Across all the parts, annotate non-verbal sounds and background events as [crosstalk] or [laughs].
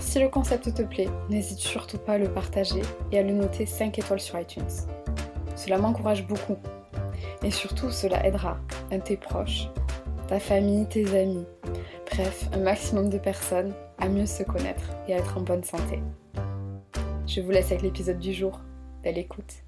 Si le concept te plaît, n'hésite surtout pas à le partager et à le noter 5 étoiles sur iTunes. Cela m'encourage beaucoup. Et surtout, cela aidera un tes proches, ta famille, tes amis, bref, un maximum de personnes à mieux se connaître et à être en bonne santé. Je vous laisse avec l'épisode du jour. Belle écoute.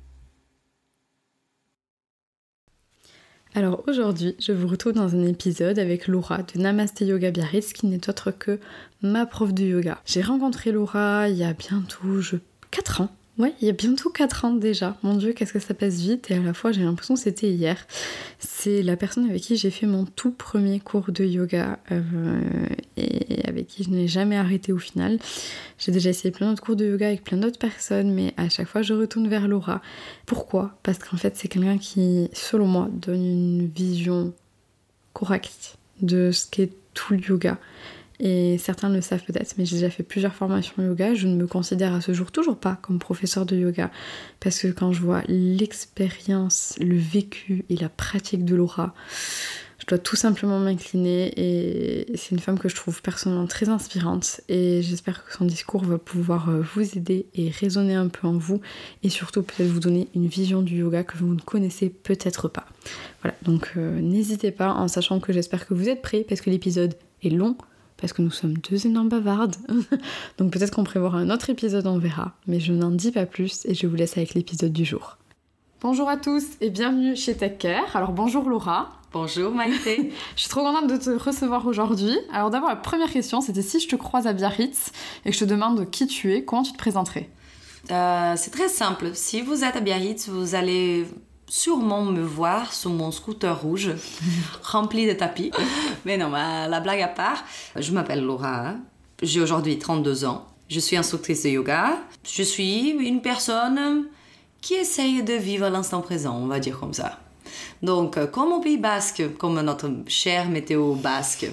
Alors aujourd'hui, je vous retrouve dans un épisode avec Laura de Namaste Yoga Biarritz qui n'est autre que ma prof de yoga. J'ai rencontré Laura il y a bientôt je... 4 ans Ouais, il y a bientôt 4 ans déjà. Mon dieu, qu'est-ce que ça passe vite et à la fois j'ai l'impression que c'était hier. C'est la personne avec qui j'ai fait mon tout premier cours de yoga euh, et avec qui je n'ai jamais arrêté au final. J'ai déjà essayé plein d'autres cours de yoga avec plein d'autres personnes, mais à chaque fois je retourne vers Laura. Pourquoi? Parce qu'en fait c'est quelqu'un qui, selon moi, donne une vision correcte de ce qu'est tout le yoga et certains le savent peut-être, mais j'ai déjà fait plusieurs formations yoga. Je ne me considère à ce jour toujours pas comme professeur de yoga. Parce que quand je vois l'expérience, le vécu et la pratique de Laura, je dois tout simplement m'incliner. Et c'est une femme que je trouve personnellement très inspirante. Et j'espère que son discours va pouvoir euh, vous aider et résonner un peu en vous. Et surtout peut-être vous donner une vision du yoga que vous ne connaissez peut-être pas. Voilà, donc euh, n'hésitez pas en sachant que j'espère que vous êtes prêts parce que l'épisode est long, parce que nous sommes deux énormes bavardes. [laughs] Donc peut-être qu'on prévoira un autre épisode, on verra. Mais je n'en dis pas plus et je vous laisse avec l'épisode du jour. Bonjour à tous et bienvenue chez TechCare. Alors bonjour Laura. Bonjour Maïté. [laughs] je suis trop contente de te recevoir aujourd'hui. Alors d'abord la première question c'était si je te croise à Biarritz et que je te demande qui tu es, comment tu te présenterais? Euh, C'est très simple. Si vous êtes à Biarritz, vous allez sûrement me voir sur mon scooter rouge [laughs] rempli de tapis. Mais non, la blague à part, je m'appelle Laura, hein. j'ai aujourd'hui 32 ans, je suis instructrice de yoga, je suis une personne qui essaye de vivre l'instant présent, on va dire comme ça. Donc, comme au Pays Basque, comme notre cher météo basque,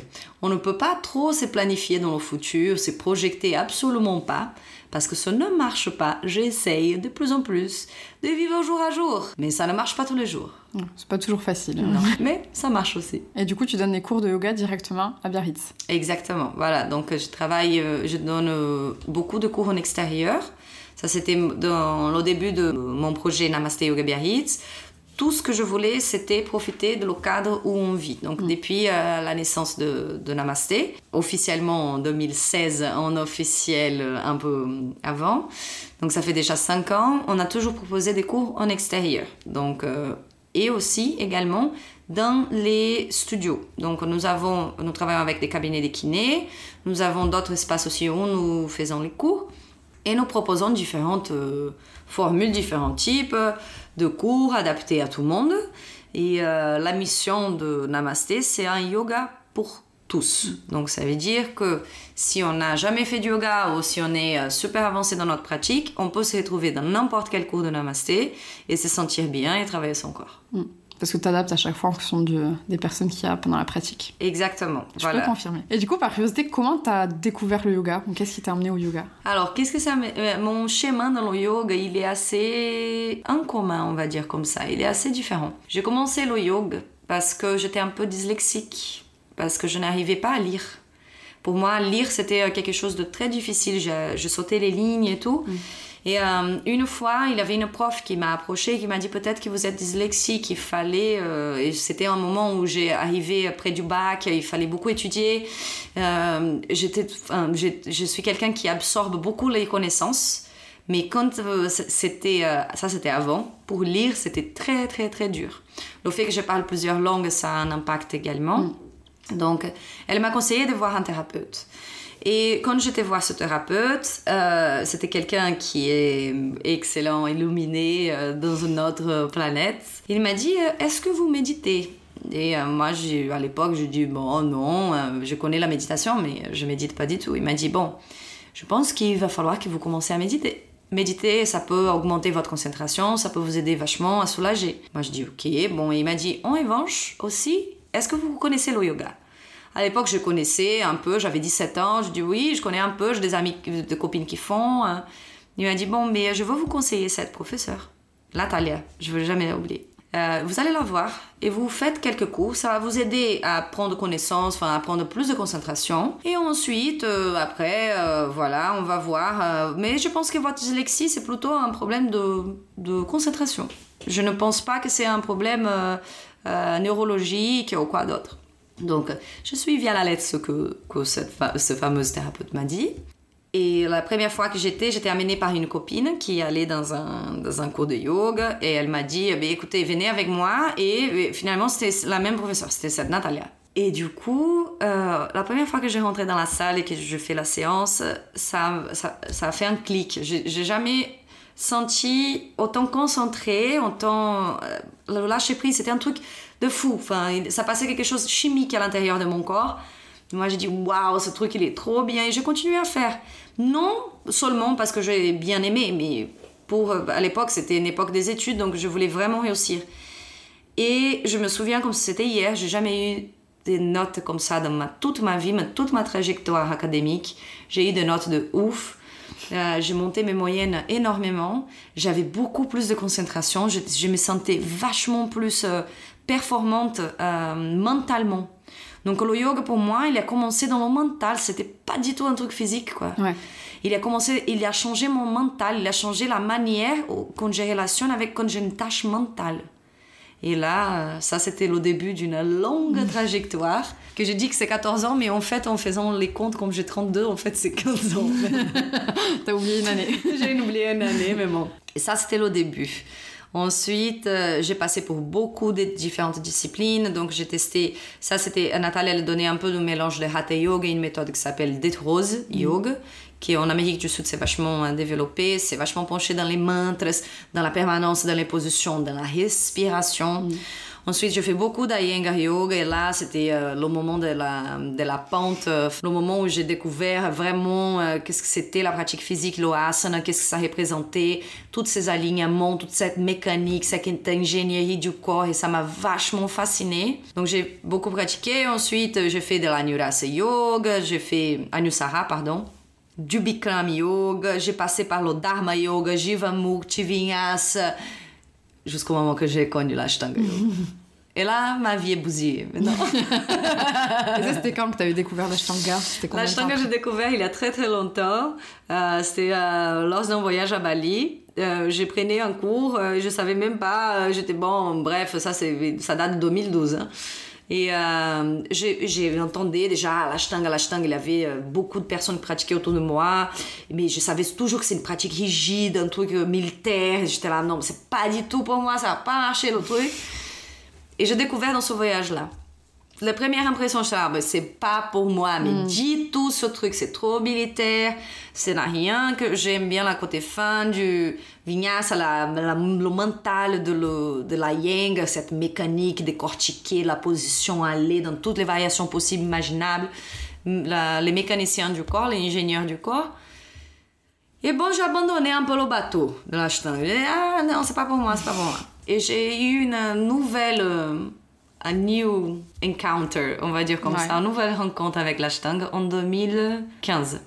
on ne peut pas trop se planifier dans le futur, se projeter absolument pas parce que ça ne marche pas. J'essaye de plus en plus de vivre jour à jour, mais ça ne marche pas tous les jours. C'est pas toujours facile. Non. [laughs] mais ça marche aussi. Et du coup, tu donnes des cours de yoga directement à Biarritz Exactement. Voilà. Donc, je travaille, euh, je donne euh, beaucoup de cours en extérieur. Ça, c'était dans le début de mon projet Namaste Yoga Biarritz tout ce que je voulais, c'était profiter de le cadre où on vit. Donc, mm. depuis euh, la naissance de, de, Namasté, officiellement en 2016, en officiel euh, un peu avant. Donc, ça fait déjà cinq ans. On a toujours proposé des cours en extérieur. Donc, euh, et aussi également dans les studios. Donc, nous avons, nous travaillons avec des cabinets de kinés. Nous avons d'autres espaces aussi où nous faisons les cours. Et nous proposons différentes formules, différents types de cours adaptés à tout le monde. Et euh, la mission de Namasté, c'est un yoga pour tous. Donc ça veut dire que si on n'a jamais fait du yoga ou si on est euh, super avancé dans notre pratique, on peut se retrouver dans n'importe quel cours de Namasté et se sentir bien et travailler son corps. Mm. Parce que tu adaptes à chaque fois en fonction des personnes qu'il y a pendant la pratique. Exactement. Je peux confirmer. Et du coup, par curiosité, comment tu as découvert le yoga? Qu'est-ce qui t'a amené au yoga? Alors, qu'est-ce que ça. Euh, mon chemin dans le yoga, il est assez incommun, on va dire comme ça. Il est assez différent. J'ai commencé le yoga parce que j'étais un peu dyslexique, parce que je n'arrivais pas à lire. Pour moi, lire, c'était euh, quelque chose de très difficile. Je, je sautais les lignes et tout. Mm. Et euh, une fois, il y avait une prof qui m'a approché, qui m'a dit peut-être que vous êtes dyslexique, il fallait, euh, et c'était un moment où j'ai arrivé près du bac, il fallait beaucoup étudier. Euh, j'étais, je suis quelqu'un qui absorbe beaucoup les connaissances Mais quand c'était, ça c'était avant, pour lire c'était très très très dur. Le fait que je parle plusieurs langues, ça a un impact également. Mm. Donc, elle m'a conseillé de voir un thérapeute. Et quand j'étais voir ce thérapeute, euh, c'était quelqu'un qui est excellent, illuminé dans une autre planète. Il m'a dit Est-ce que vous méditez? Et moi, à l'époque, j'ai dit Bon, non, je connais la méditation, mais je médite pas du tout. Il m'a dit Bon, je pense qu'il va falloir que vous commenciez à méditer. Méditer, ça peut augmenter votre concentration, ça peut vous aider vachement à soulager. Moi, je dis ok. Bon, et il m'a dit en revanche aussi, est-ce que vous connaissez le yoga? À l'époque, je connaissais un peu, j'avais 17 ans, je dis oui, je connais un peu, j'ai des amis, des copines qui font. Hein. Il m'a dit bon, mais je veux vous conseiller cette professeure, Natalia, je ne veux jamais l'oublier. Euh, vous allez la voir et vous faites quelques cours. Ça va vous aider à prendre connaissance, enfin à prendre plus de concentration. Et ensuite, euh, après, euh, voilà, on va voir. mais je pense que votre dyslexie, c'est plutôt un problème de, de, concentration. Je ne pense pas que c'est un problème neurologique ou quoi d'autre. Donc, je suis à la lettre ce que, cette ce fameuse thérapeute m'a dit. Et la première fois que j'étais, j'étais amenée par une copine qui allait dans un, dans un cours de yoga et elle m'a dit eh écoutez, venez avec moi. Et, finalement, c'était la même professeure, c'était cette Natalia. Et du coup, euh, la première fois que j'ai rentré dans la salle et que je fais la séance, ça, ça, ça a fait un clic. J'ai jamais senti autant concentré, autant euh, le lâcher prise. C'était un truc de fou. Enfin, ça passait quelque chose de chimique à l'intérieur de mon corps. Moi, j'ai dit waouh, ce truc il est trop bien et je continue à faire. Non seulement parce que j'ai bien aimé, mais pour à l'époque c'était une époque des études donc je voulais vraiment réussir. Et je me souviens comme si c'était hier, j'ai jamais eu des notes comme ça dans ma, toute ma vie, toute ma trajectoire académique. J'ai eu des notes de ouf. Euh, j'ai monté mes moyennes énormément. J'avais beaucoup plus de concentration. Je, me sentais vachement plus euh, performante euh, mentalement. Donc le yoga pour moi, il a commencé dans le mental, c'était pas du tout un truc physique quoi. Il a commencé, il a changé mon mental, il a changé la manière quand j'ai relation avec quand j'ai une tâche mentale. Et là, ça c'était le début d'une longue mm. trajectoire que j'ai dit que c'est 14 ans, mais en fait, en faisant les comptes comme j'ai 32, en fait c'est 15 ans. [laughs] T'as oublié une année. [laughs] j'ai oublié une année, mais bon. Et ça c'était le début. Ensuite, euh, j'ai passé pour beaucoup de différentes disciplines. Donc, j'ai testé, ça c'était, Nathalie, elle donnait un peu de mélange de Hatha Yoga, une méthode qui s'appelle Death Rose mm. Yoga, qui en Amérique du Sud, c'est vachement euh, développé. C'est vachement penché dans les mantras, dans la permanence, dans les positions, dans la respiration. Mm. Ensuite, je fais beaucoup d'Iyengar Yoga et là, c'était euh, le moment de la, de la pente, euh, le moment où j'ai découvert vraiment euh, qu'est-ce que c'était la pratique physique, l'asana, qu'est-ce que ça représentait, tous ces alignements, toute cette mécanique, cette ingénierie du corps et ça m'a vachement fasciné. Donc, j'ai beaucoup pratiqué. Ensuite, j'ai fait de l'Anurasa Yoga, j'ai fait Anusara, pardon du Bikram Yoga, j'ai passé par le Dharma Yoga, Jivamukti, Vinyasa, jusqu'au moment que j'ai connu l'Ashtanga Yoga. Et là, ma vie est bousillée. Mais non. [laughs] c'était quand que tu avais découvert l'Ashtanga L'Ashtanga, j'ai découvert il y a très très longtemps. Euh, c'était euh, lors d'un voyage à Bali. Euh, j'ai pris un cours, euh, je savais même pas, j'étais bon, bref, ça, ça date de 2012. Hein. Et euh, j'ai entendu déjà l'ashtanga, l'ashtanga, il y avait beaucoup de personnes qui pratiquaient autour de moi, mais je savais toujours que c'est une pratique rigide, un truc militaire. J'étais là, non, c'est pas du tout pour moi, ça va pas marcher le truc. Et j'ai découvert dans ce voyage-là. La première impression, ben, c'est pas pour moi, mais mm. dis tout ce truc, c'est trop militaire, c'est rien que j'aime bien la côté fin du vinyasa, la, le mental de, le, de la yang, cette mécanique décortiquer la position, aller dans toutes les variations possibles, imaginables, les mécaniciens du corps, les ingénieurs du corps. Et bon, j'ai abandonné un peu le bateau de l'ashtanga. Ah non, c'est pas pour moi, c'est pas pour moi. Et j'ai eu une nouvelle, euh, un new encounter, on va dire comme ça, une nouvelle rencontre avec l'Ashtanga en 2015.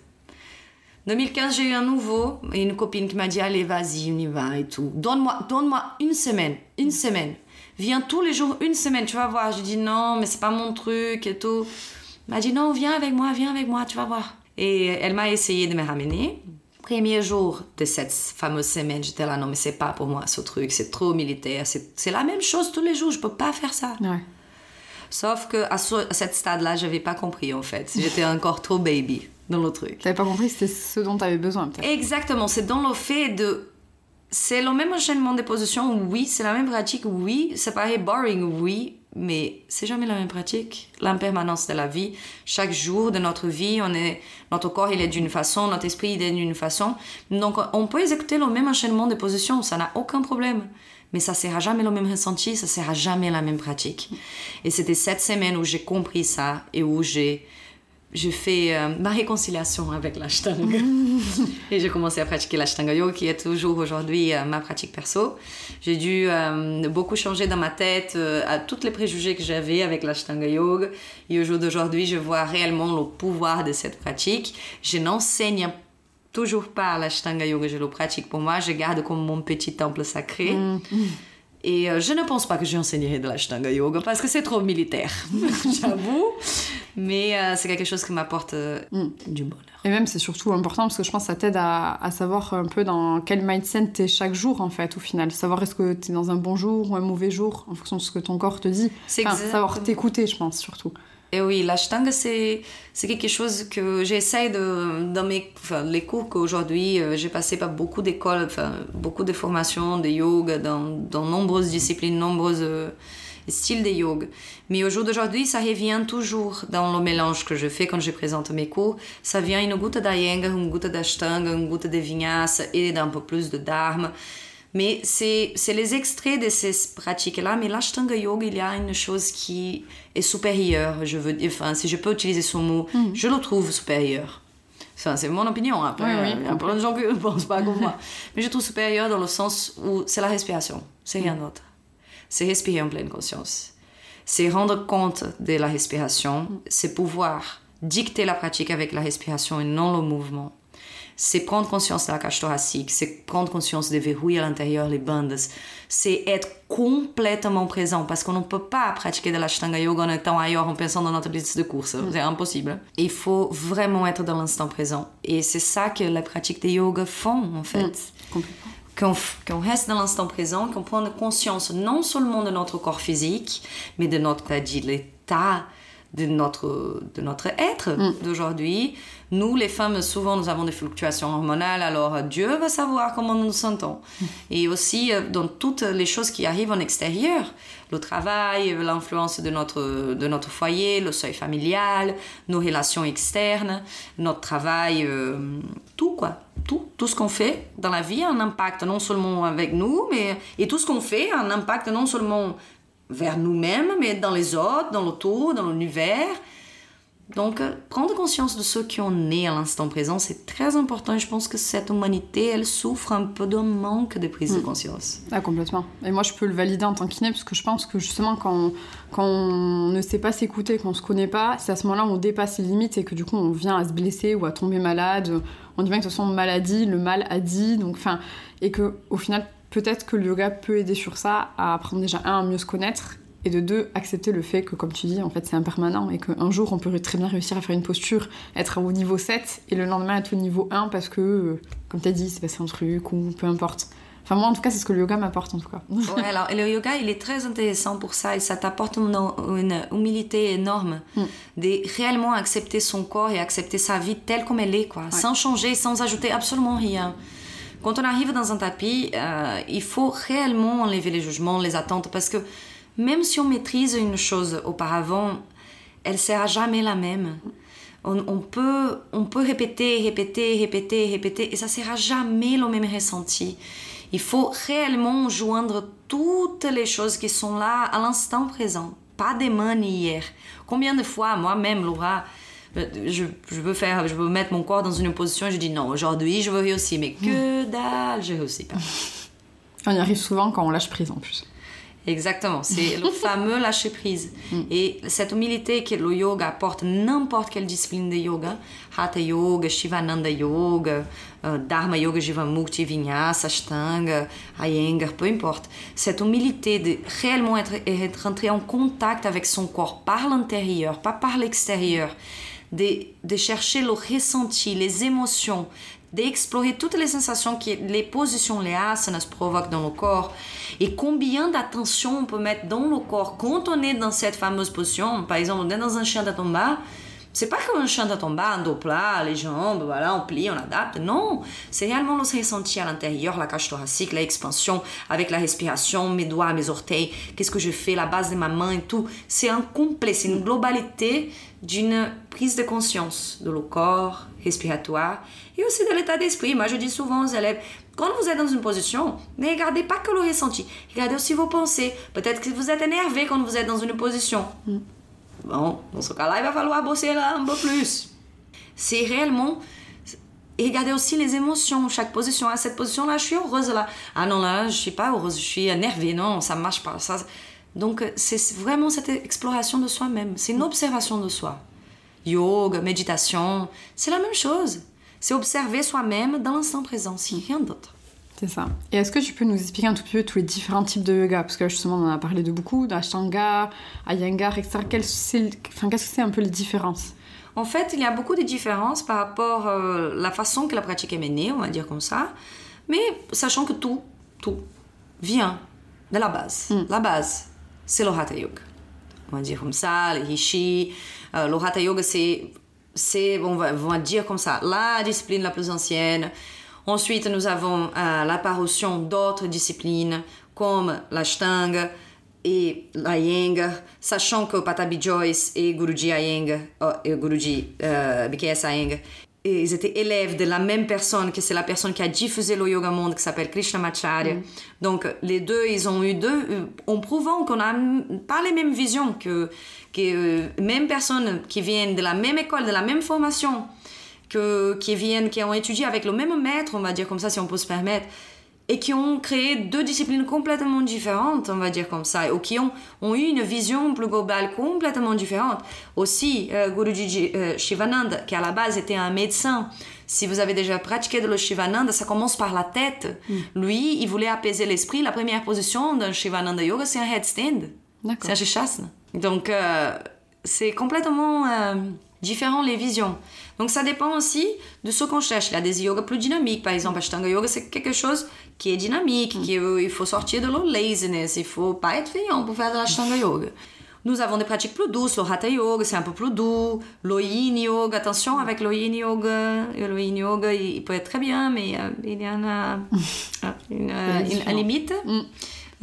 2015, j'ai eu un nouveau, une copine qui m'a dit Allez, vas-y, on y va et tout. Donne-moi donne une semaine, une semaine. Viens tous les jours, une semaine, tu vas voir. J'ai dit Non, mais c'est pas mon truc et tout. Elle m'a dit Non, viens avec moi, viens avec moi, tu vas voir. Et elle m'a essayé de me ramener premier jour de cette fameuse semaine, j'étais là, non, mais c'est pas pour moi ce truc, c'est trop militaire, c'est la même chose tous les jours, je peux pas faire ça. Sauf que à, ce, cette stade-là, j'avais pas compris en fait. [laughs] J'étais encore trop baby. dans le truc. T'avais pas compris c'était ce dont t'avais besoin, peut-être. Exactement, c'est dans le fait de. C'est le même enchaînement des positions, oui, c'est la même pratique, oui, ça paraît boring, oui, mais c'est jamais la même pratique. L'impermanence de la vie, chaque jour de notre vie, on est, notre corps il est d'une façon, notre esprit il est d'une façon. Donc on peut exécuter le même enchaînement de positions, ça n'a aucun problème. Mais ça sera jamais le même ressenti, ça sera jamais la même pratique. Et c'était cette semaine où j'ai compris ça et où j'ai fait euh, ma réconciliation avec l'ashtanga. [laughs] [laughs] et j'ai commencé à pratiquer l'ashtanga yoga, qui est toujours aujourd'hui euh, ma pratique perso. J'ai dû euh, beaucoup changer dans ma tête à tous les préjugés que j'avais avec l'ashtanga yoga. Et au jour d'aujourd'hui, je vois réellement le pouvoir de cette pratique. Je n'enseigne toujours pas l'ashtanga yoga, je le pratique pour moi. Je garde comme mon petit temple sacré. Mm. Et euh, je ne pense pas que j'enseignerai de l'ashtanga yoga parce que c'est trop militaire, [laughs] j'avoue. Mais euh, c'est quelque chose qui m'apporte euh, mm. du bonheur. Et même, c'est surtout important parce que je pense que ça t'aide à, à, savoir un peu dans quel mindset t'es chaque jour, en fait, au final. Savoir est-ce que t'es dans un bon jour ou un mauvais jour en fonction de ce que ton corps te dit. C'est enfin, savoir t'écouter, je pense, surtout. Et oui, l'ashtanga, c'est, c'est quelque chose que j'essaie de, dans mes, enfin, les cours qu'aujourd'hui, euh, j'ai passé par beaucoup d'écoles, enfin, beaucoup de formations de yoga dans, dans nombreuses disciplines, nombreux euh, styles de yoga. Mais au jour d'aujourd'hui, ça revient toujours dans le mélange que je fais quand je présente mes cours. Ça vient une goutte d'Iyengar, une goutte d'Ashtanga, une goutte de Vinyasa et d'un peu plus de Dharma. Mais c'est les extraits de ces pratiques-là. Mais l'Ashtanga Yoga, il y a une chose qui est supérieure. Je veux dire, enfin, si je peux utiliser ce mot, mm. je le trouve supérieur. Enfin, c'est mon opinion. Après, oui, il y a plein de gens qui ne [laughs] pensent pas comme moi. Mais je trouve supérieur dans le sens où c'est la respiration. C'est rien mm. d'autre. C'est respirer en pleine conscience. C'est rendre compte de la respiration. Mm. C'est pouvoir dicter la pratique avec la respiration et non le mouvement c'est prendre conscience de la cage thoracique, c'est prendre conscience des verrouilles à l'intérieur, les bandes, c'est être complètement présent parce qu'on ne peut pas pratiquer de l'ashtanga yoga en étant ailleurs en pensant dans notre liste de courses, mm. c'est impossible. Il faut vraiment être dans l'instant présent et c'est ça que la pratique des yoga font en fait. Mm. Qu'on reste dans l'instant présent, qu'on prenne conscience non seulement de notre corps physique, mais de notre l'état de notre, de notre être mm. d'aujourd'hui. Nous, les femmes, souvent, nous avons des fluctuations hormonales, alors Dieu va savoir comment nous nous sentons. [laughs] Et aussi euh, dans toutes les choses qui arrivent en extérieur, le travail, l'influence de notre, de notre foyer, le seuil familial, nos relations externes, notre travail, euh, tout quoi. Tout, tout ce qu'on fait dans la vie a un impact non seulement avec nous, mais et tout ce qu'on fait a un impact non seulement vers nous-mêmes, mais dans les autres, dans l'autour, dans l'univers. Donc, euh, prendre conscience de ce qui on est à l'instant présent, c'est très important. Je pense que cette humanité, elle souffre un peu d'un manque de prise de mm. conscience. Ah, complètement. Et moi, je peux le valider en tant qu'inné, parce que je pense que justement, quand on, quand on ne sait pas s'écouter, qu'on se connaît pas, c'est à ce moment-là on dépasse les limites et que du coup, on vient à se blesser ou à tomber malade. On dit bien que toute façon, maladie, le mal a dit. Donc, enfin, et que au final, peut-être que le yoga peut aider sur ça, à apprendre déjà, un, à mieux se connaître, et de deux, accepter le fait que, comme tu dis, en fait, c'est impermanent, et qu'un jour, on peut très bien réussir à faire une posture, être au niveau 7, et le lendemain être au niveau 1, parce que, euh, comme tu as dit, c'est passé un truc, ou peu importe. Enfin, moi, en tout cas, c'est ce que le yoga m'apporte, en tout cas. [laughs] ouais, alors, le yoga, il est très intéressant pour ça, et ça t'apporte une, une, humilité énorme mm. de réellement accepter son corps et accepter sa vie telle comme elle est, quoi, sans changer, sans ajouter absolument rien. Quand on arrive dans un tapis, euh, il faut réellement enlever les jugements, les attentes, parce que même si on maîtrise une chose auparavant, elle sera jamais la même. On, peut, on peut répéter, répéter, répéter, répéter, et ça sera jamais le même ressenti. Il faut réellement joindre toutes les choses qui sont là à l'instant présent, pas demain ni hier. Combien de fois, moi-même, Laura, je, je, veux faire, je veux mettre mon corps dans une position et je dis non, aujourd'hui je veux réussir, mais que dalle, je réussis pas. On y arrive souvent quand on lâche prise en plus. Exactement, c'est le [laughs] fameux lâcher prise. Mm. Et cette humilité que le yoga apporte, n'importe quelle discipline de yoga, Hatha Yoga, Shivananda Yoga, euh, Dharma Yoga, Jivamukti, Vinyasa, Ashtanga, Iyengar, peu importe. Cette humilité de réellement être, être entré en contact avec son corps par l'intérieur, pas par l'extérieur, de, de chercher le ressenti, les émotions, d'explorer toutes les sensations que les positions, les asanas provoquent dans le corps et combien d'attention on peut mettre dans le corps quand on est dans cette fameuse position? Par exemple, on est dans un chien d'Atomba, C'est pas comme on chante à un dos plat, les jambes, voilà, on plie, on adapte. Non, c'est réellement le ressenti à l'intérieur, la cage thoracique, l'expansion, avec la respiration, mes doigts, mes orteils, qu'est-ce que je fais, la base de ma main et tout. C'est un complet, c'est une globalité d'une prise de conscience de le corps respiratoire et aussi de l'état d'esprit. Moi, je dis souvent aux élèves, quand vous êtes dans une position, ne regardez pas que le ressenti, regardez aussi vos pensées. Peut-être que vous êtes énervé quand vous êtes dans une position. Mm. Bon, dans ce cas-là, il va falloir bosser là un peu plus. C'est réellement. Et regardez aussi les émotions, chaque position. À cette position-là, je suis heureuse là. Ah non, là, je suis pas heureuse, je suis énervée. Non, ça marche pas. Donc, c'est vraiment cette exploration de soi-même. C'est une observation de soi. Yoga, méditation, c'est la même chose. C'est observer soi-même dans l'instant présent, si rien d'autre. C'est ça. Et est-ce que tu peux nous expliquer un tout petit peu tous les différents types de yoga? Parce que justement, on en a parlé de beaucoup, d'Ashtanga, Iyengar, etc. Qu'est-ce que c'est un peu les différences? En fait, il y a beaucoup de différences par rapport à euh, la façon que la pratique est menée, on va dire comme ça. Mais sachant que tout, tout vient de la base. Hmm. La base, c'est le Hatha Yoga. On va dire comme ça, le Hishi. Euh, le Hatha Yoga, c'est, on on va dire comme ça, la discipline la plus ancienne Ensuite, nous avons euh, l'apparition d'autres disciplines comme l'Ashtanga et l'Iyengar, sachant que Patabi Joyce et Guruji oh, et Guruji euh, BKS Iyengar, ils étaient élèves de la même personne, que c'est la personne qui a diffusé le yoga monde, qui s'appelle Krishnamacharya. Mm. Donc, les deux, ils ont eu deux, en prouvant qu'on n'a pas les mêmes visions, que, que euh, même personnes qui viennent de la même école, de la même formation, que, qui viennent, qui ont étudié avec le même maître, on va dire comme ça, si on peut se permettre, et qui ont créé deux disciplines complètement différentes, on va dire comme ça, ou qui ont, ont eu une vision plus globale complètement différente. Aussi, euh, Guruji euh, Shivananda, qui à la base était un médecin, si vous avez déjà pratiqué de le Shivananda, ça commence par la tête. Mm. Lui, il voulait apaiser l'esprit. La première position d'un Shivananda Yoga, c'est un headstand. C'est un Shishasana. Donc, euh, c'est complètement différent les visions. Donc ça dépend aussi de ce qu'on cherche. Il y a des yogas plus dynamiques. Par exemple, Ashtanga Yoga, c'est quelque chose qui est dynamique, qui, il faut sortir de la laziness, il faut pas être feignant pour faire de l'Ashtanga Yoga. Nous avons des pratiques plus douces. Le Hatha Yoga, c'est un peu plus doux. Le Yin Yoga, attention avec le Yin Yoga. Le Yin Yoga, il peut être très bien, mais euh, il y en a [laughs] une, une, limite. Mm.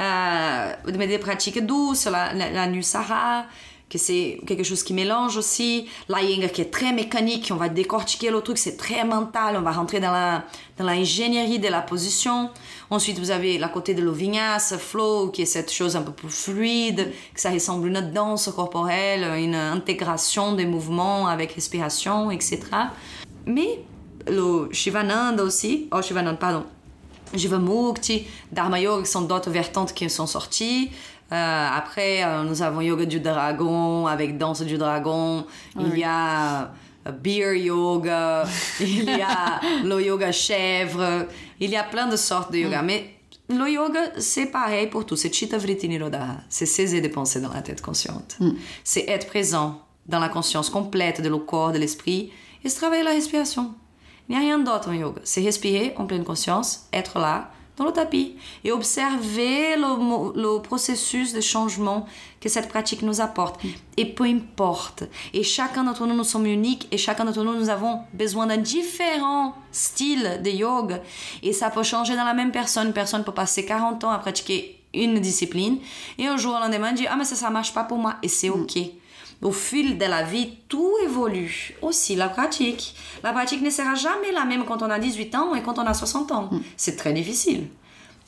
Euh, mais des pratiques douces, la, la, la Nusara, que c'est quelque chose qui mélange aussi. La qui est très mécanique, on va décortiquer le truc, c'est très mental, on va rentrer dans la dans l'ingénierie de la position. Ensuite, vous avez la côté de l'ovinyas, flow, qui est cette chose un peu plus fluide, que ça ressemble une danse corporelle, une intégration des mouvements avec respiration, etc. Mais le Shivananda aussi, oh Shivananda, pardon, Jivamukti, Dharma Yoga, qui sont d'autres vertantes qui sont sorties. Euh, après, euh, nous avons yoga du dragon avec danse du dragon. Il y a euh, beer yoga, [laughs] il y a le yoga chèvre, il y a plein de sortes de yoga. Mm. Mais le yoga, c'est pareil pour tout. C'est Chitta Vritti Nirodha. C'est cesser de penser dans la tête consciente. Mm. C'est être présent dans la conscience complète de le corps, de l'esprit et se travailler la respiration. Il n'y a rien d'autre en yoga. C'est respirer en pleine conscience, être là, dans le tapis et observer le, processus de changement que cette pratique nous apporte. Et peu importe. Et chacun d'entre nous, nous sommes uniques et chacun d'entre nous, nous avons besoin d'un différent style de yoga. Et ça peut changer dans la même personne. Personne peut passer 40 ans à pratiquer une discipline et un jour au lendemain dire Ah, mais ça, ça marche pas pour moi. Et c'est OK. Au fil de la vie, tout évolue. Aussi la pratique. La pratique ne sera jamais la même quand on a 18 ans et quand on a 60 ans. Mm. C'est très difficile.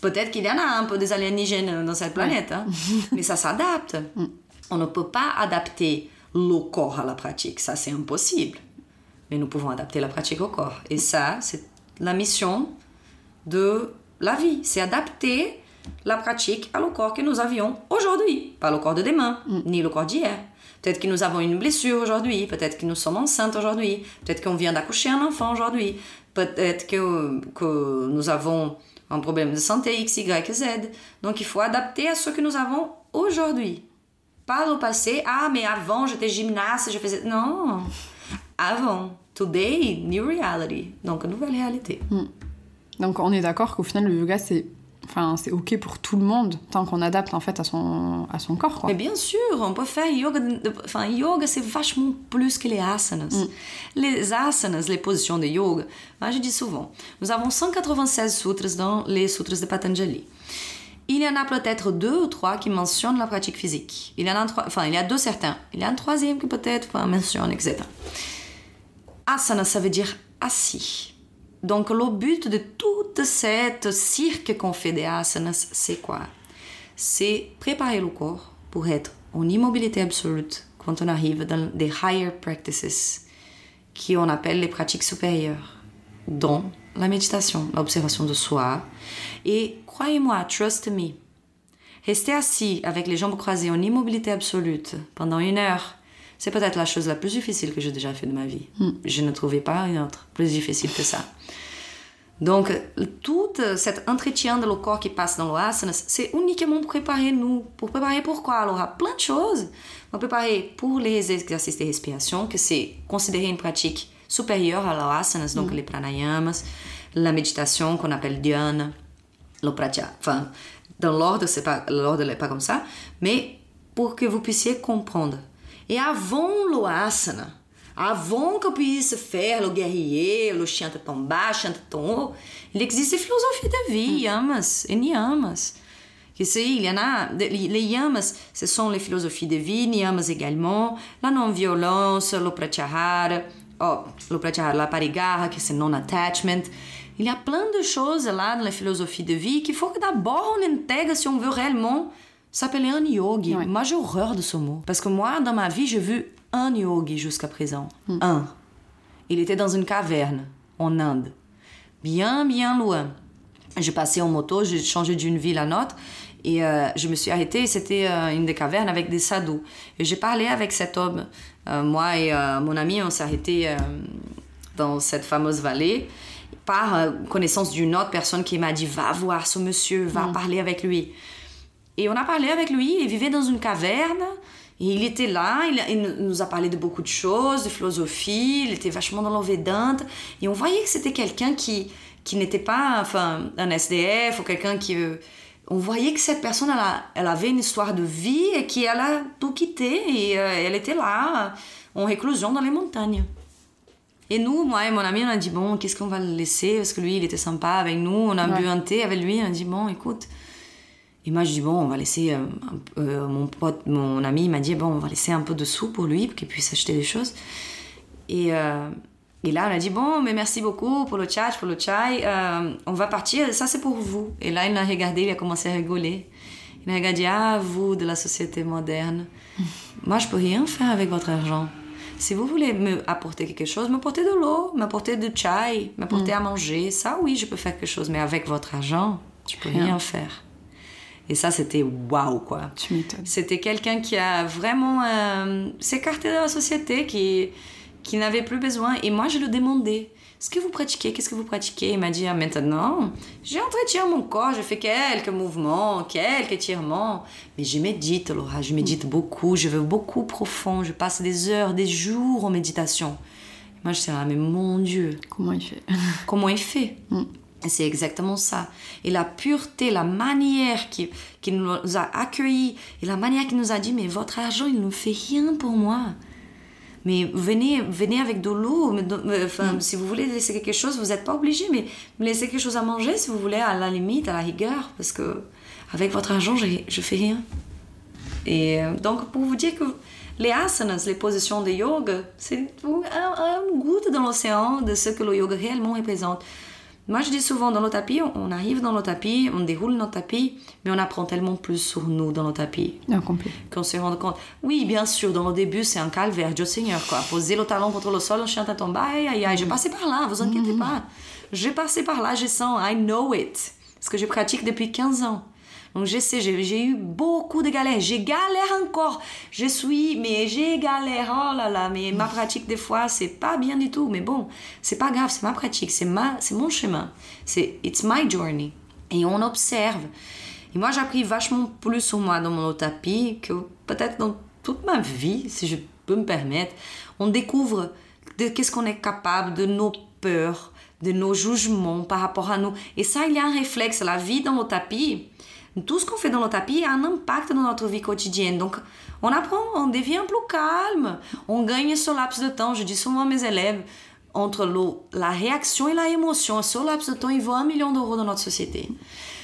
Peut-être qu'il y en a un peu des alienígenes dans cette planète, hein. [laughs] mais ça s'adapte. Mm. On ne peut pas adapter le corps à la pratique, ça c'est impossible. Mais nous pouvons adapter la pratique au corps. Et ça, c'est la mission de la vie, c'est adapter la pratique à le corps que nous avions aujourd'hui, pas le corps de demain, mm. ni le corps d'hier. Peut-être que nous avons une blessure aujourd'hui, peut-être que nous sommes enceintes aujourd'hui, peut-être qu'on vient d'accoucher un enfant aujourd'hui, peut-être que, que nous avons un problème de santé X, Y, Z. Donc il faut adapter à ce que nous avons aujourd'hui. Pas le passé, ah mais avant j'étais gymnaste, je faisais... Non, avant. Today, new reality. Donc nouvelle réalité. Hmm. Donc on est d'accord qu'au final le yoga c'est enfin, c'est ok pour tout le monde tant qu'on adapte en fait à son, à son corps. Quoi. Mais bien sûr, on peut faire yoga. Enfin, yoga, c'est vachement plus que les asanas. Mm. Les asanas, les positions de yoga, moi je dis souvent, nous avons 196 sutras dans les sutras de Patanjali. Il y en a peut-être deux ou trois qui mentionnent la pratique physique. Il y en a trois, enfin, il y a deux certains. Il y a un troisième qui peut-être enfin, mentionne, etc. Asana, ça veut dire assis. Donc le but de toute cette cirque qu'on fait des asanas, c'est quoi? C'est préparer le corps pour être en immobilité absolue quand on arrive dans des higher practices, qui on appelle les pratiques supérieures, dont la méditation, l'observation de soi. Et croyez-moi, trust me, rester assis avec les jambes croisées en immobilité absolue pendant une heure, c'est peut-être la chose la plus difficile que j'ai déjà fait de ma vie. Hmm. Je ne trouvais pas une autre plus difficile que ça. Donc, tout cet entretien de le corps qui passe dans l'asana, c'est uniquement pour préparer nous. Pour préparer pourquoi Alors, il plein de choses. On va préparer pour les exercices de respiration, que c'est considéré une pratique supérieure à l'asana, donc mm. les pranayamas, la méditation qu'on appelle dhyana, le pratyahara. Enfin, dans l'ordre, c'est pas, l'ordre n'est pas comme ça, mais pour que vous puissiez comprendre. Et avant l'asana, avant qu'on puisse faire le guerrier, le chante tão bas, chante tão haut, il existe philosophie de vie, yamas et niyamas. Que il y en a, les yamas, ce sont les philosophies de vie, niyamas également, la non-violence, le pratyahara, oh, le pratyahara, la parigarra, que c'est non-attachment. Il y a plein de choses là dans la philosophie de vie qu'il faut que d'abord on intègre si on veut réellement s'appeler un yogi. Moi, j'ai horreur de ce mot. Parce que moi, dans ma vie, j'ai vu un yogi jusqu'à présent. Hmm. Un. Il était dans une caverne en Inde, bien, bien loin. J'ai passé en moto, j'ai changé d'une ville à une autre et euh, je me suis arrêtée. C'était euh, une des cavernes avec des sadhus. Et j'ai parlé avec cet homme. Euh, moi et mon ami, on s'est arrêtés dans cette fameuse vallée par connaissance d'une autre personne qui m'a dit Va voir ce monsieur, va hmm. parler avec lui. Et on a parlé avec lui, il vivait dans une caverne. Et il était là, il, nous a parlé de beaucoup de choses, de philosophie, il était vachement dans l'Vedanta. Et on voyait que c'était quelqu'un qui, qui n'était pas enfin, un SDF ou quelqu'un qui... Euh, on voyait que cette personne, elle, avait une histoire de vie et qu'elle a tout quitté et euh, elle était là, en réclusion dans les montagnes. Et nous, moi et mon ami, on a dit, bon, qu'est-ce qu'on va le laisser? Parce que lui, il était sympa avec nous, on a bu un thé avec lui, on a dit, bon, écoute, et moi, je dis, bon, on va laisser. Euh, euh, mon pote, mon ami m'a dit, bon, on va laisser un peu de sous pour lui, pour qu'il puisse acheter des choses. Et, euh, et là, on a dit, bon, mais merci beaucoup pour le chat, pour le chai. on va partir, ça c'est pour vous. Et là, il a regardé, il a commencé à rigoler. Il a regardé, ah, vous de la société moderne. [laughs] moi, je peux rien faire avec votre argent. Si vous voulez me apporter quelque chose, m'apporter de l'eau, m'apporter du chai, m'apporter mm. à manger, ça oui, je peux faire quelque chose. Mais avec votre argent, je peux rien faire. Et ça, c'était waouh, quoi. Tu m'étonnes. C'était quelqu'un qui a vraiment euh, s'écarté de la société, qui, qui n'avait plus besoin. Et moi, je le demandais. Est-ce que vous pratiquez Qu'est-ce que vous pratiquez? Il m'a dit ah, maintenant, j'entretiens mon corps, je fais quelques mouvements, quelques étirements. Mais je médite, Laura, je médite beaucoup, je veux beaucoup profond, je passe des heures, des jours en méditation. moi, je suis là, mais mon Dieu. Comment il fait? Comment il fait? Mm. C'est exactement ça. Et la pureté, la manière qui, qui nous a accueillis, et la manière qui nous a dit, mais votre argent, il ne fait rien pour moi. Mais venez, venez avec de l'eau. Enfin, mm. Si vous voulez laisser quelque chose, vous n'êtes pas obligé, mais laissez quelque chose à manger si vous voulez, à la limite, à la rigueur, parce que avec votre argent, je ne fais rien. Et euh, donc, pour vous dire que les asanas, les positions de yoga, c'est un, un goutte dans l'océan de ce que le yoga réellement représente. Moi, je dis souvent, dans le tapis, on arrive dans le tapis, on déroule notre tapis, mais on apprend tellement plus sur nous dans le tapis. Complet. Qu'on se rend compte. Oui, bien sûr, dans le début, c'est un calvaire, Dieu Seigneur, quoi. Poser le talon contre le sol, on chante à tomber, aïe, aïe, aïe. J'ai passé par là, vous inquiétez mm-hmm. pas. J'ai passé par là, je sens, I know it. Parce que je pratique depuis 15 ans. Donc je sais, j'ai eu beaucoup de galères. J'ai galère encore. Je suis, mais j'ai galère. Oh là là, mais ma pratique des fois, c'est pas bien du tout. Mais bon, c'est pas grave, c'est ma pratique, c'est ma, c'est mon chemin. C'est it's my journey. Et on observe. Et moi, j'ai appris vachement plus sur moi dans mon tapis que peut-être dans toute ma vie, si je peux me permettre. On découvre de qu'est-ce qu'on est capable, de nos peurs, de nos jugements par rapport à nous. Et ça, il y a un réflexe. La vie dans le tapis, tout ce qu'on fait dans le tapis a un impact dans notre vie quotidienne. Donc, on apprend, on devient plus calme, on gagne ce laps de temps. Je dis souvent à mes élèves, entre la réaction et la émotion, ce laps de temps, il vaut un million d'euros dans notre société.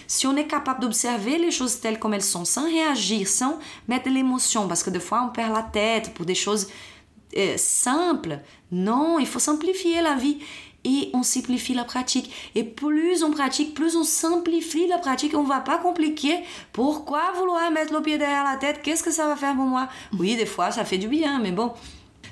Si on est capable d'observer les choses telles comme elles sont, sans réagir, sans mettre l'émotion, parce que des fois on perd la tête pour des choses euh, simples. Non, il faut simplifier la vie et on simplifie la pratique. Et plus on pratique, plus on simplifie la pratique. On ne va pas compliquer. Pourquoi vouloir mettre le pied derrière la tête? Qu'est-ce que ça va faire pour moi? Oui, des fois, ça fait du bien, mais bon.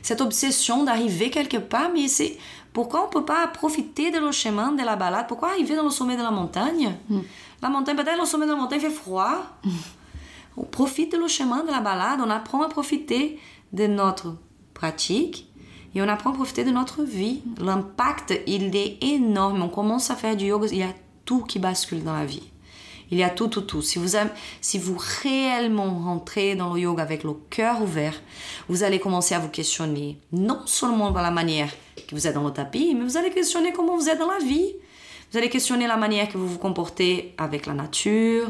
Cette obsession d'arriver quelque part, mais c'est pourquoi on ne peut pas profiter de le chemin, de la balade? Pourquoi arriver dans le sommet de la montagne? Hmm. La montagne, peut-être le sommet de la montagne fait froid. [laughs] On profite de le chemin, de la balade, on apprend à profiter de notre pratique et on apprend à profiter de notre vie. L'impact, il est énorme. On commence à faire du yoga, il y a tout qui bascule dans la vie. Il y a tout, tout, tout. Si vous, si vous réellement rentrez dans le yoga avec le cœur ouvert, vous allez commencer à vous questionner, non seulement dans la manière que vous êtes dans le tapis, mais vous allez questionner comment vous êtes dans la vie. Vous allez questionner la manière que vous vous comportez avec la nature,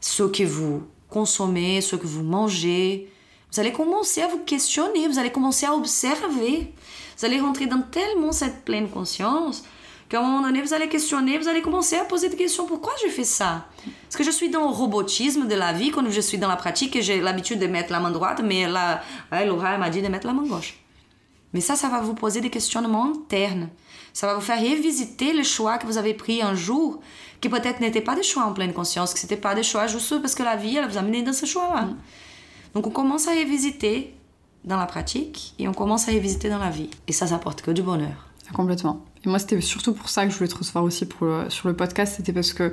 ce que vous consommez, ce que vous mangez, vous allez commencer à vous questionner, vous allez commencer à observer. Vous allez rentrer dans tellement cette pleine conscience qu'à un moment donné, vous allez questionner, vous allez commencer à poser des questions. Pourquoi je fais ça? Est-ce que je suis dans le robotisme de la vie quand je suis dans la pratique j'ai l'habitude de mettre la main droite, mais là, Laura m'a dit de mettre la main gauche. Mais ça, ça va vous poser des questionnements internes. Ça va vous faire revisiter les choix que vous avez pris un jour, qui peut-être n'étaient pas des choix en pleine conscience, que ce n'étaient pas des choix juste parce que la vie, elle vous a mené dans ce choix-là. Donc on commence à revisiter dans la pratique et on commence à revisiter dans la vie. Et ça, ça apporte que du bonheur. Complètement. Et moi, c'était surtout pour ça que je voulais te recevoir aussi pour sur le podcast. C'était parce que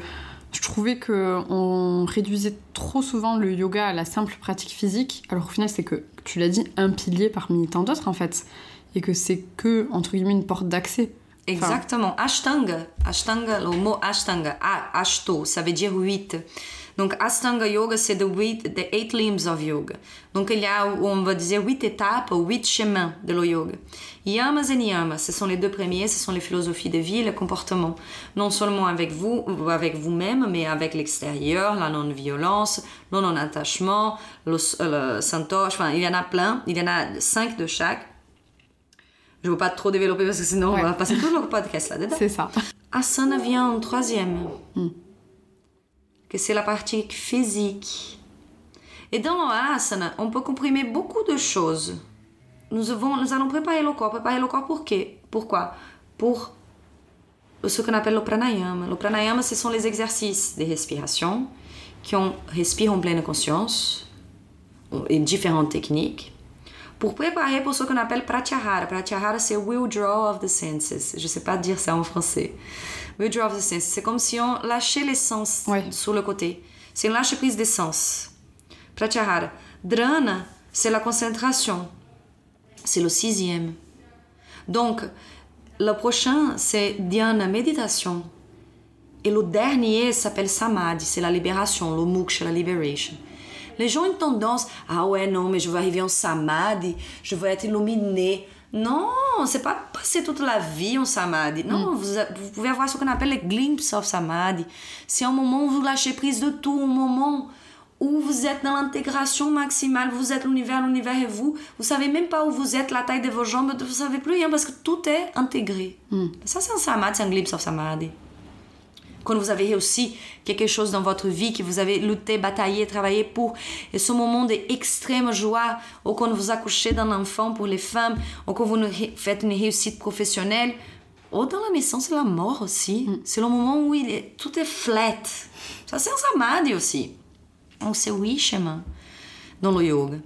je trouvais que on réduisait trop souvent le yoga à la simple pratique physique, alors au final, c'est que, tu l'as dit, un pilier parmi tant d'autres en fait. Et que c'est que, entre guillemets, une porte d'accès. Exactement. Ashtanga. Ashtanga, le mot Ashtanga, Ashto, ça veut dire huit. Donc, Astanga Yoga, c'est the, the eight limbs of yoga. Donc, il y a, on va dire, huit étapes, huit chemins de le yoga. Yamas et niyamas, ce sont les deux premiers, ce sont les philosophies de vie, le comportement. Non seulement avec vous, avec vous-même, mais avec l'extérieur, la non-violence, le non-attachement, le, le santosh, enfin, il y en a plein. Il y en a cinq de chaque. Je ne veux pas trop développer parce que sinon on va passer tout le podcast là-dedans. C'est ça. Asana vient en troisième. Hmm que c'est la partie physique. Et dans l'asana, on peut comprimer beaucoup de choses. Nous, allons préparer le corps. Préparer le corps pour quê Pourquoi? Pour ce qu'on appelle le pranayama. Le pranayama, ce sont les exercices de respiration qui on respire en pleine conscience et différentes techniques pour préparer pour ce qu'on appelle pratyahara. Pratyahara, c'est withdraw of the senses. Je ne sais pas dire ça en français. Withdraw of the senses, c'est comme si on lâchait les sens sur le côté. C'est une lâche prise des sens. Pratyahara. Dhrana, c'est la concentration. C'est le sixième. Donc, le prochain, c'est dhyana, méditation. Et le dernier s'appelle samadhi, c'est la libération, le moksha, la liberation. Les gens ont une tendance, ah ouais, non, mais je vais arriver en samadhi, je vais être illuminé. Non, c'est pas passer toute la vie en samadhi. Non, mm. vous, vous, pouvez avoir ce qu'on appelle les glimpses of samadhi. C'est un moment où vous lâchez prise de tout, un moment où vous êtes dans l'intégration maximale, vous êtes l'univers, l'univers est vous. Vous savez même pas où vous êtes, la taille de vos jambes, vous savez plus rien parce que tout est intégré. Mm. Ça, c'est un samadhi, c'est un glimpse of samadhi quand vous avez réussi quelque chose dans votre vie, que vous avez lutté, bataillé, travaillé pour, et ce moment d'extrême joie, ou quand vous accouchez d'un enfant pour les femmes, ou quand vous faites une réussite professionnelle, ou dans la naissance et la mort aussi. Mm. C'est le moment où il est, tout est flat. Ça, c'est un samadhi aussi. Donc, c'est oui chemin dans le yoga.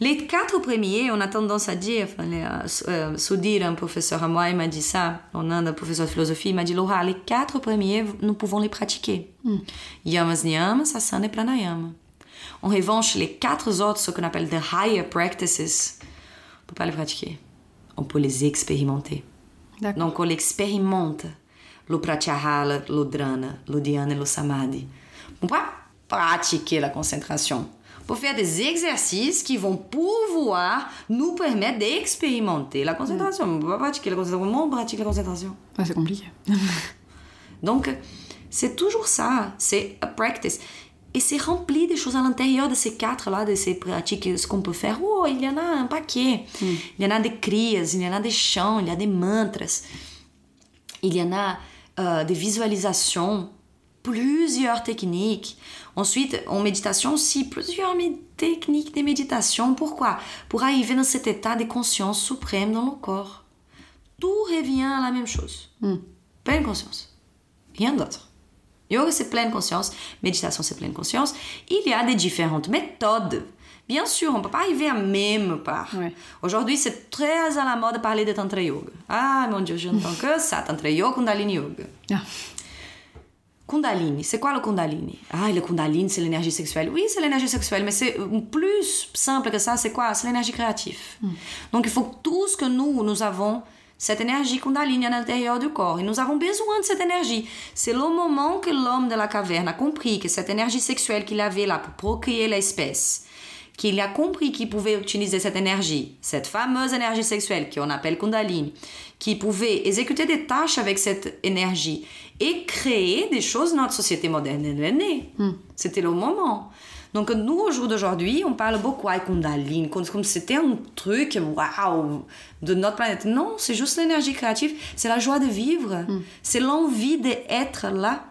Les quatre premiers, on a tendance à dire, enfin, euh, Soudir, un professeur à moi, il m'a dit ça, en Inde, un professeur de philosophie, il m'a dit, Laura, les quatre premiers, nous pouvons les pratiquer. Mm. Yamas, niyamas, asana et pranayama. En revanche, les quatre autres, ce qu'on appelle the higher practices, on ne peut pas les pratiquer. On peut les expérimenter. Donc, on l'expérimente. Le pratyahara, le dhrana, le dhyana et le samadhi. On peut pas pratiquer la concentration pour faire des exercices qui vont pouvoir nous permettre d'expérimenter la concentration. On ne peut pas pratiquer la concentration, on pratique la concentration. Ouais, c'est compliqué. [laughs] Donc, c'est toujours ça, c'est a practice. Et c'est rempli de choses à l'intérieur de ces quatre-là, de ces pratiques, ce qu'on peut faire. Oh, il y en a un paquet. Il y en a des crias, il y en a des chants, il y a des mantras. Il y en a euh, des visualisations, plusieurs techniques. Ensuite, en méditation aussi, plusieurs techniques de méditation. Pourquoi? Pour arriver dans cet état de conscience suprême dans le corps. Tout revient à la même chose. Pleine conscience. Rien d'autre. Yoga, c'est pleine conscience. Méditation, c'est pleine conscience. Il y a des différentes méthodes. Bien sûr, on ne peut pas arriver à même part. Ouais. Aujourd'hui, c'est très à la mode de parler de Tantra Yoga. Ah, mon Dieu, j'entends que ça. Tantra Yoga, Kundalini Yoga. Ah. Kundalini, c'est quoi le Kundalini? Ah, le Kundalini, c'est l'énergie sexuelle. Oui, c'est l'énergie sexuelle, mais c'est plus simple que ça. C'est quoi? C'est l'énergie créative. Donc, il faut que tout ce que nous, nous avons, cette énergie Kundalini à l'intérieur du corps, et nous avons besoin de cette énergie. C'est le moment que l'homme de la caverne a compris que cette énergie sexuelle qu'il avait là pour procréer l'espèce, qu'il a compris qu'il pouvait utiliser cette énergie, cette fameuse énergie sexuelle qu'on appelle Kundalini, qui pouvait exécuter des tâches avec cette énergie et créer des choses dans notre société moderne. Elle est née. C'était le moment. Donc nous, au jour d'aujourd'hui, on parle beaucoup à Kundalini, comme c'était un truc, waouh, de notre planète. Non, c'est juste l'énergie créative, c'est la joie de vivre, c'est l'envie d'être là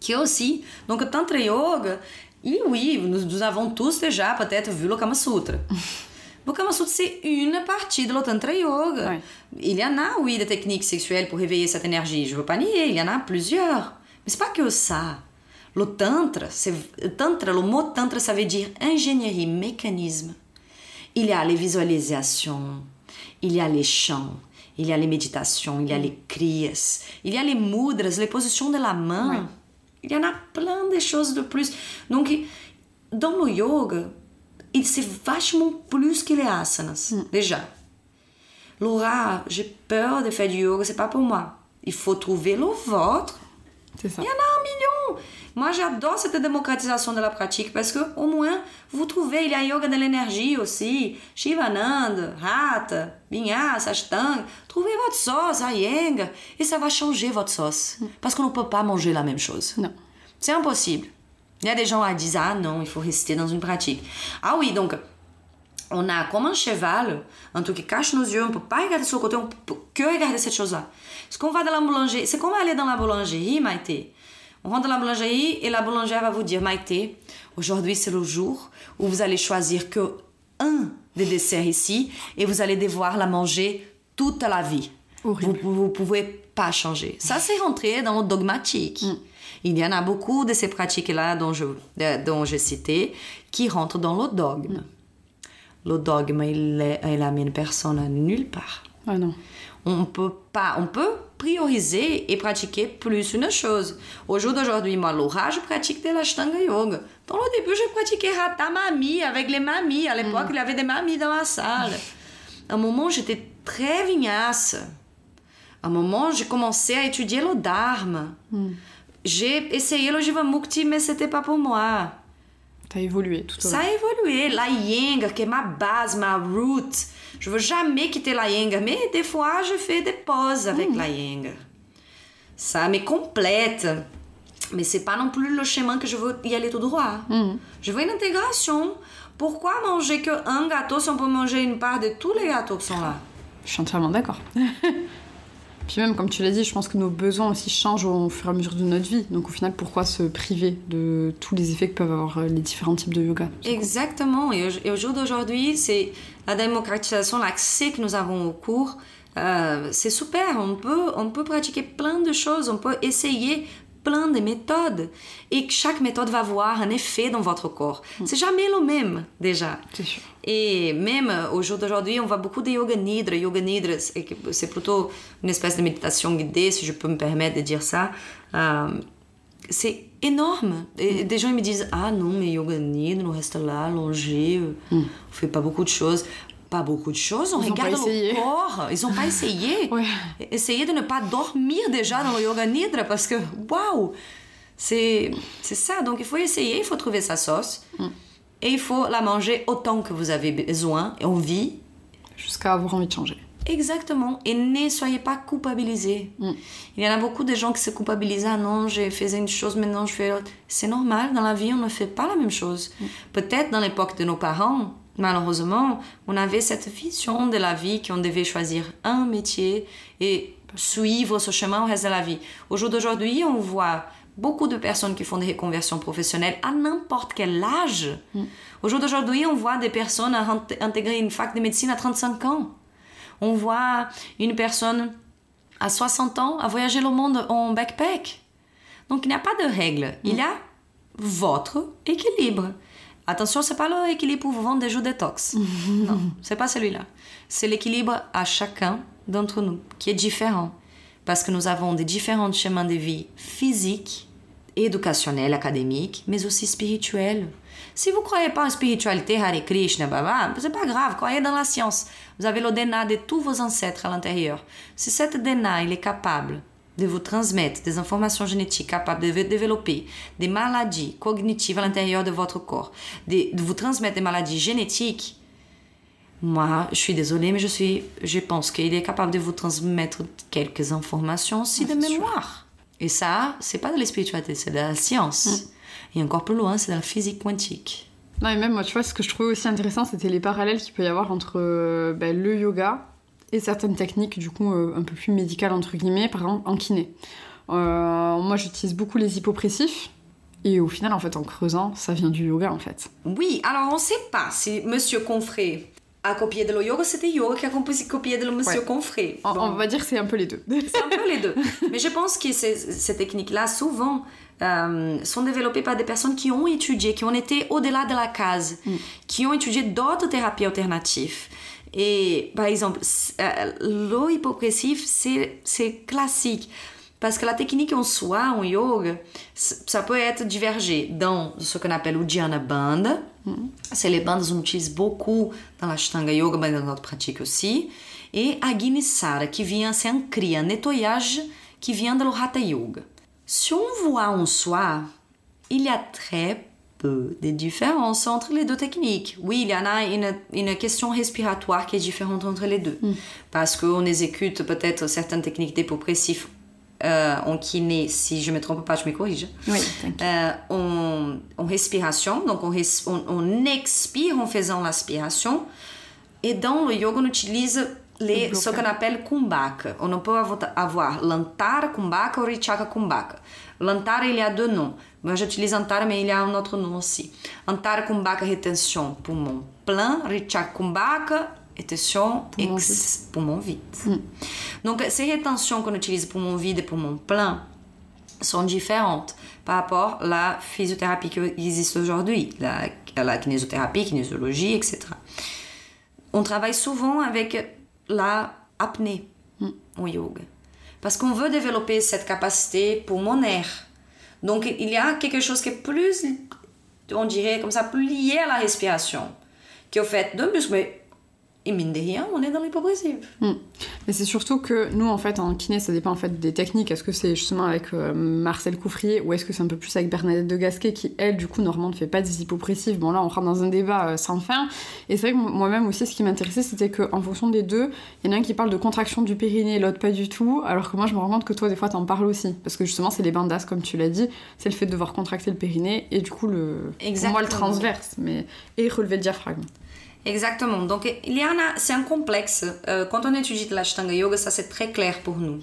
qui aussi. Donc, Tantra Yoga, et oui, nous, nous avons tous déjà peut-être vu le Kama Sutra. [laughs] Le Kama Sutra, c'est une partie de le Tantra Yoga. Ouais. Il y en a, oui, des techniques sexuelles pour réveiller cette énergie. Je ne veux pas nier, il y en a plusieurs. Mais c'est pas que ça. Le Tantra, tantra, le mot Tantra, ça veut dire ingénierie, mécanisme. Il y a les visualisations, il y a les chants, il y a les méditations, il y a les kriyas, il y a les mudras, les positions de la main. Ouais. Il y en a plein de choses de plus. Donc, dans le yoga, il c'est vachement plus que les asanas, déjà. Laura, j'ai peur de faire du yoga, c'est pas pour moi. Il faut trouver le vôtre. Ça. Il y en a un million. Moi, j'adore cette démocratisation de la pratique parce que, au moins, vous trouvez, il y a yoga de l'énergie aussi. Shivananda, Hatha, Vinyasa, Ashtanga. Trouvez votre sauce, Iyengar. Et ça va changer votre sauce. Parce qu'on ne peut pas manger la même chose. Non. C'est impossible. Il y a des gens qui disent Ah non, il faut rester dans une pratique. Ah oui, donc, on a comme un cheval, un truc qui cache nos yeux, on ne peut pas regarder sur le côté, on peut que regarder cette chose-là. Est-ce qu'on va dans la boulangerie C'est comme aller dans la boulangerie, Maïté. On rentre dans la boulangerie et la boulangère va vous dire Maïté, aujourd'hui c'est le jour où vous allez choisir que un des desserts ici et vous allez devoir la manger toute la vie. Horrible. Vous ne pouvez pas changer. Ça, c'est rentré dans le dogmatique. Il y en a beaucoup de ces pratiques-là dont je, de- dont j'ai cité qui rentrent dans le dogme. Le dogme, il, est- il amène personne à nulle part. Ah non. On peut pas, on peut prioriser et pratiquer plus une chose. Au jour d'aujourd'hui, moi, Laura, je pratique de l'Ashtanga Yoga. Dans le début, je pratiquais Hatha Mami avec les mamies. À l'époque, il y avait des mamies dans la salle. À un moment, j'étais très vignasse. À un moment, j'ai commencé à étudier le Dharma. J'ai essayé le Jivamukti, mais c'était pas pour moi. T'as évolué tout au long. Ça a évolué. La Yenga, qui est ma base, ma root. Je veux jamais quitter la Yenga, mais des fois, je fais des pauses avec la Yenga. Ça me complète. Mais c'est pas non plus le chemin que je veux y aller tout droit. Je veux une intégration. Pourquoi manger que un gâteau si on peut manger une part de tous les gâteaux qui sont là? Je suis entièrement d'accord. [laughs] Puis même, comme tu l'as dit, je pense que nos besoins aussi changent au fur et à mesure de notre vie. Donc au final, pourquoi se priver de tous les effets que peuvent avoir euh, les différents types de yoga Exactement. Et au, jour d'aujourd'hui, c'est la démocratisation, l'accès que nous avons au cours. euh, c'est super. On peut, on peut pratiquer plein de choses. On peut essayer plein de méthodes. Et chaque méthode va avoir un effet dans votre corps. C'est jamais le même, déjà. Et même euh, au jour d'aujourd'hui, on voit beaucoup de yoga nidra. Yoga nidra, c'est que- plutôt une espèce de méditation guidée, si je peux me permettre de dire ça. Euh, c'est énorme. Et des gens ils me disent Ah non, mais yoga nidra, on reste là, allongé, euh, on fait pas beaucoup de choses. Pas beaucoup de choses, on Ils ont regarde le corps. Ils ont pas essayé. [laughs] Ouais. Essayez de ne pas dormir déjà dans le yoga nidra parce que waouh! C'est ça. Donc il faut essayer, il faut trouver sa sauce. et il faut la manger autant que vous avez besoin et envie. Jusqu'à avoir envie de changer. Exactement. Et ne soyez pas culpabilisés. Mm. Il y en a beaucoup de gens qui se culpabilisent. Ah non, j'ai fait une chose, maintenant je fais l'autre. C'est normal. Dans la vie, on ne fait pas la même chose. Peut-être dans l'époque de nos parents, malheureusement, on avait cette vision de la vie qu'on devait choisir un métier et suivre ce chemin au reste de la vie. Au jour d'aujourd'hui, on voit beaucoup de personnes qui font des reconversions professionnelles à n'importe quel âge. Au jour d'aujourd'hui, on voit des personnes int- intégrer une fac de médecine à 35 ans. On voit une personne à 60 ans à voyager le monde en backpack. Donc il n'y a pas de règle. Il y a votre équilibre. Attention, c'est pas l'équilibre pour vous vendre des jeux détox. [laughs] non, c'est pas celui-là. C'est l'équilibre à chacun d'entre nous qui est différent parce que nous avons des différents chemins de vie physiques, éducationnels, académiques, mais aussi spirituels. Si vous croyez pas en spiritualité, Hare Krishna, baba, c'est pas grave, croyez dans la science. Vous avez le DNA de tous vos ancêtres à l'intérieur. Si cet DNA il est capable de vous transmettre des informations génétiques capables de développer des maladies cognitives à l'intérieur de votre corps, de, de vous transmettre des maladies génétiques, moi, je suis désolée, mais je suis, je pense qu'il est capable de vous transmettre quelques informations aussi de mémoire. Et ça, c'est pas de la spiritualité, c'est de la science. Et encore plus loin, c'est de la physique quantique. Non, et même moi, tu vois, ce que je trouvais aussi intéressant, c'était les parallèles qu'il peut y avoir entre euh, ben, le yoga et certaines techniques, du coup, euh, un peu plus médicales, entre guillemets, par exemple en kiné. Euh, moi, j'utilise beaucoup les hypopressifs. Et au final, en fait, en creusant, ça vient du yoga, en fait. Oui, alors on ne sait pas si Monsieur Confré a copié de le yoga, c'était yoga qui a copié de le Monsieur Ouais. Confré. On, Bon. on va dire que c'est un peu les deux. [laughs] C'est un peu les deux. Mais je pense que ces, ces techniques-là, souvent, euh, sont développées par des personnes qui ont étudié, qui ont été au-delà de la case, qui ont étudié d'autres thérapies alternatives. Et par exemple, euh, le hypopressif, c'est classique. Parce que la technique en soi, en yoga, ça peut être divergé dans ce qu'on appelle le Dhyana Bandha. C'est les bandes qu'on utilise beaucoup dans l'Ashtanga Yoga, mais dans notre pratique aussi. Et Agnisara, qui vient, c'est un cri, un nettoyage qui vient do Hatha Yoga. Si on voit en soi, il y a très peu de différences entre les deux techniques. Oui, il y en a une, une question respiratoire qui est différente entre les deux. Parce qu'on exécute peut-être certaines techniques dépressifs euh, en kiné, si je me trompe pas, je me corrige. Oui. Euh, en, en respiration, donc on, res- on- on expire en faisant l'aspiration. Et dans le yoga, on utilise les, Le ce qu'on appelle kumbhaka. On peut avoir, lantara kumbhaka ou richaka kumbhaka. Lantara, il y a deux noms. Moi, j'utilise antara, mais il y a un autre nom aussi. Antara kumbhaka, rétention, poumon plein. Richaka kumbhaka, rétention, Poumon ex- poumon vide. Donc, ces rétentions qu'on utilise poumon vide et poumon plein, sont différentes par rapport à la physiothérapie qui existe aujourd'hui, la, la kinésiothérapie, kinésiologie, etc. On travaille souvent avec la apnée au yoga parce qu'on veut développer cette capacité pulmonaire. Donc il y a quelque chose qui est plus, on dirait comme ça, plus lié à la respiration, qui est au fait de muscles. Mais et mine de rien, on est dans l'hypopressive. Hmm. Mais c'est surtout que nous, en fait, en kiné, ça dépend en fait des techniques. Est-ce que c'est justement avec euh, Marcel Coufrier ou est-ce que c'est un peu plus avec Bernadette de Gasquet qui, elle, du coup, normalement, ne fait pas des hypopressifs Bon, là, on rentre dans un débat euh, sans fin. Et c'est vrai que moi-même aussi, ce qui m'intéressait, c'était qu'en fonction des deux, il y en a un qui parle de contraction du périnée, l'autre pas du tout. Alors que moi, je me rends compte que toi, des fois, t'en parles aussi. Parce que justement, c'est les bandas, comme tu l'as dit. C'est le fait de devoir contracter le périnée et du coup, le, pour moi, le transverse. Mais... Et relever le diaphragme. Exactement. Donc, il y en a, c'est un complexe. Euh, quand on étudie l'Ashtanga Yoga, ça c'est très clair pour nous.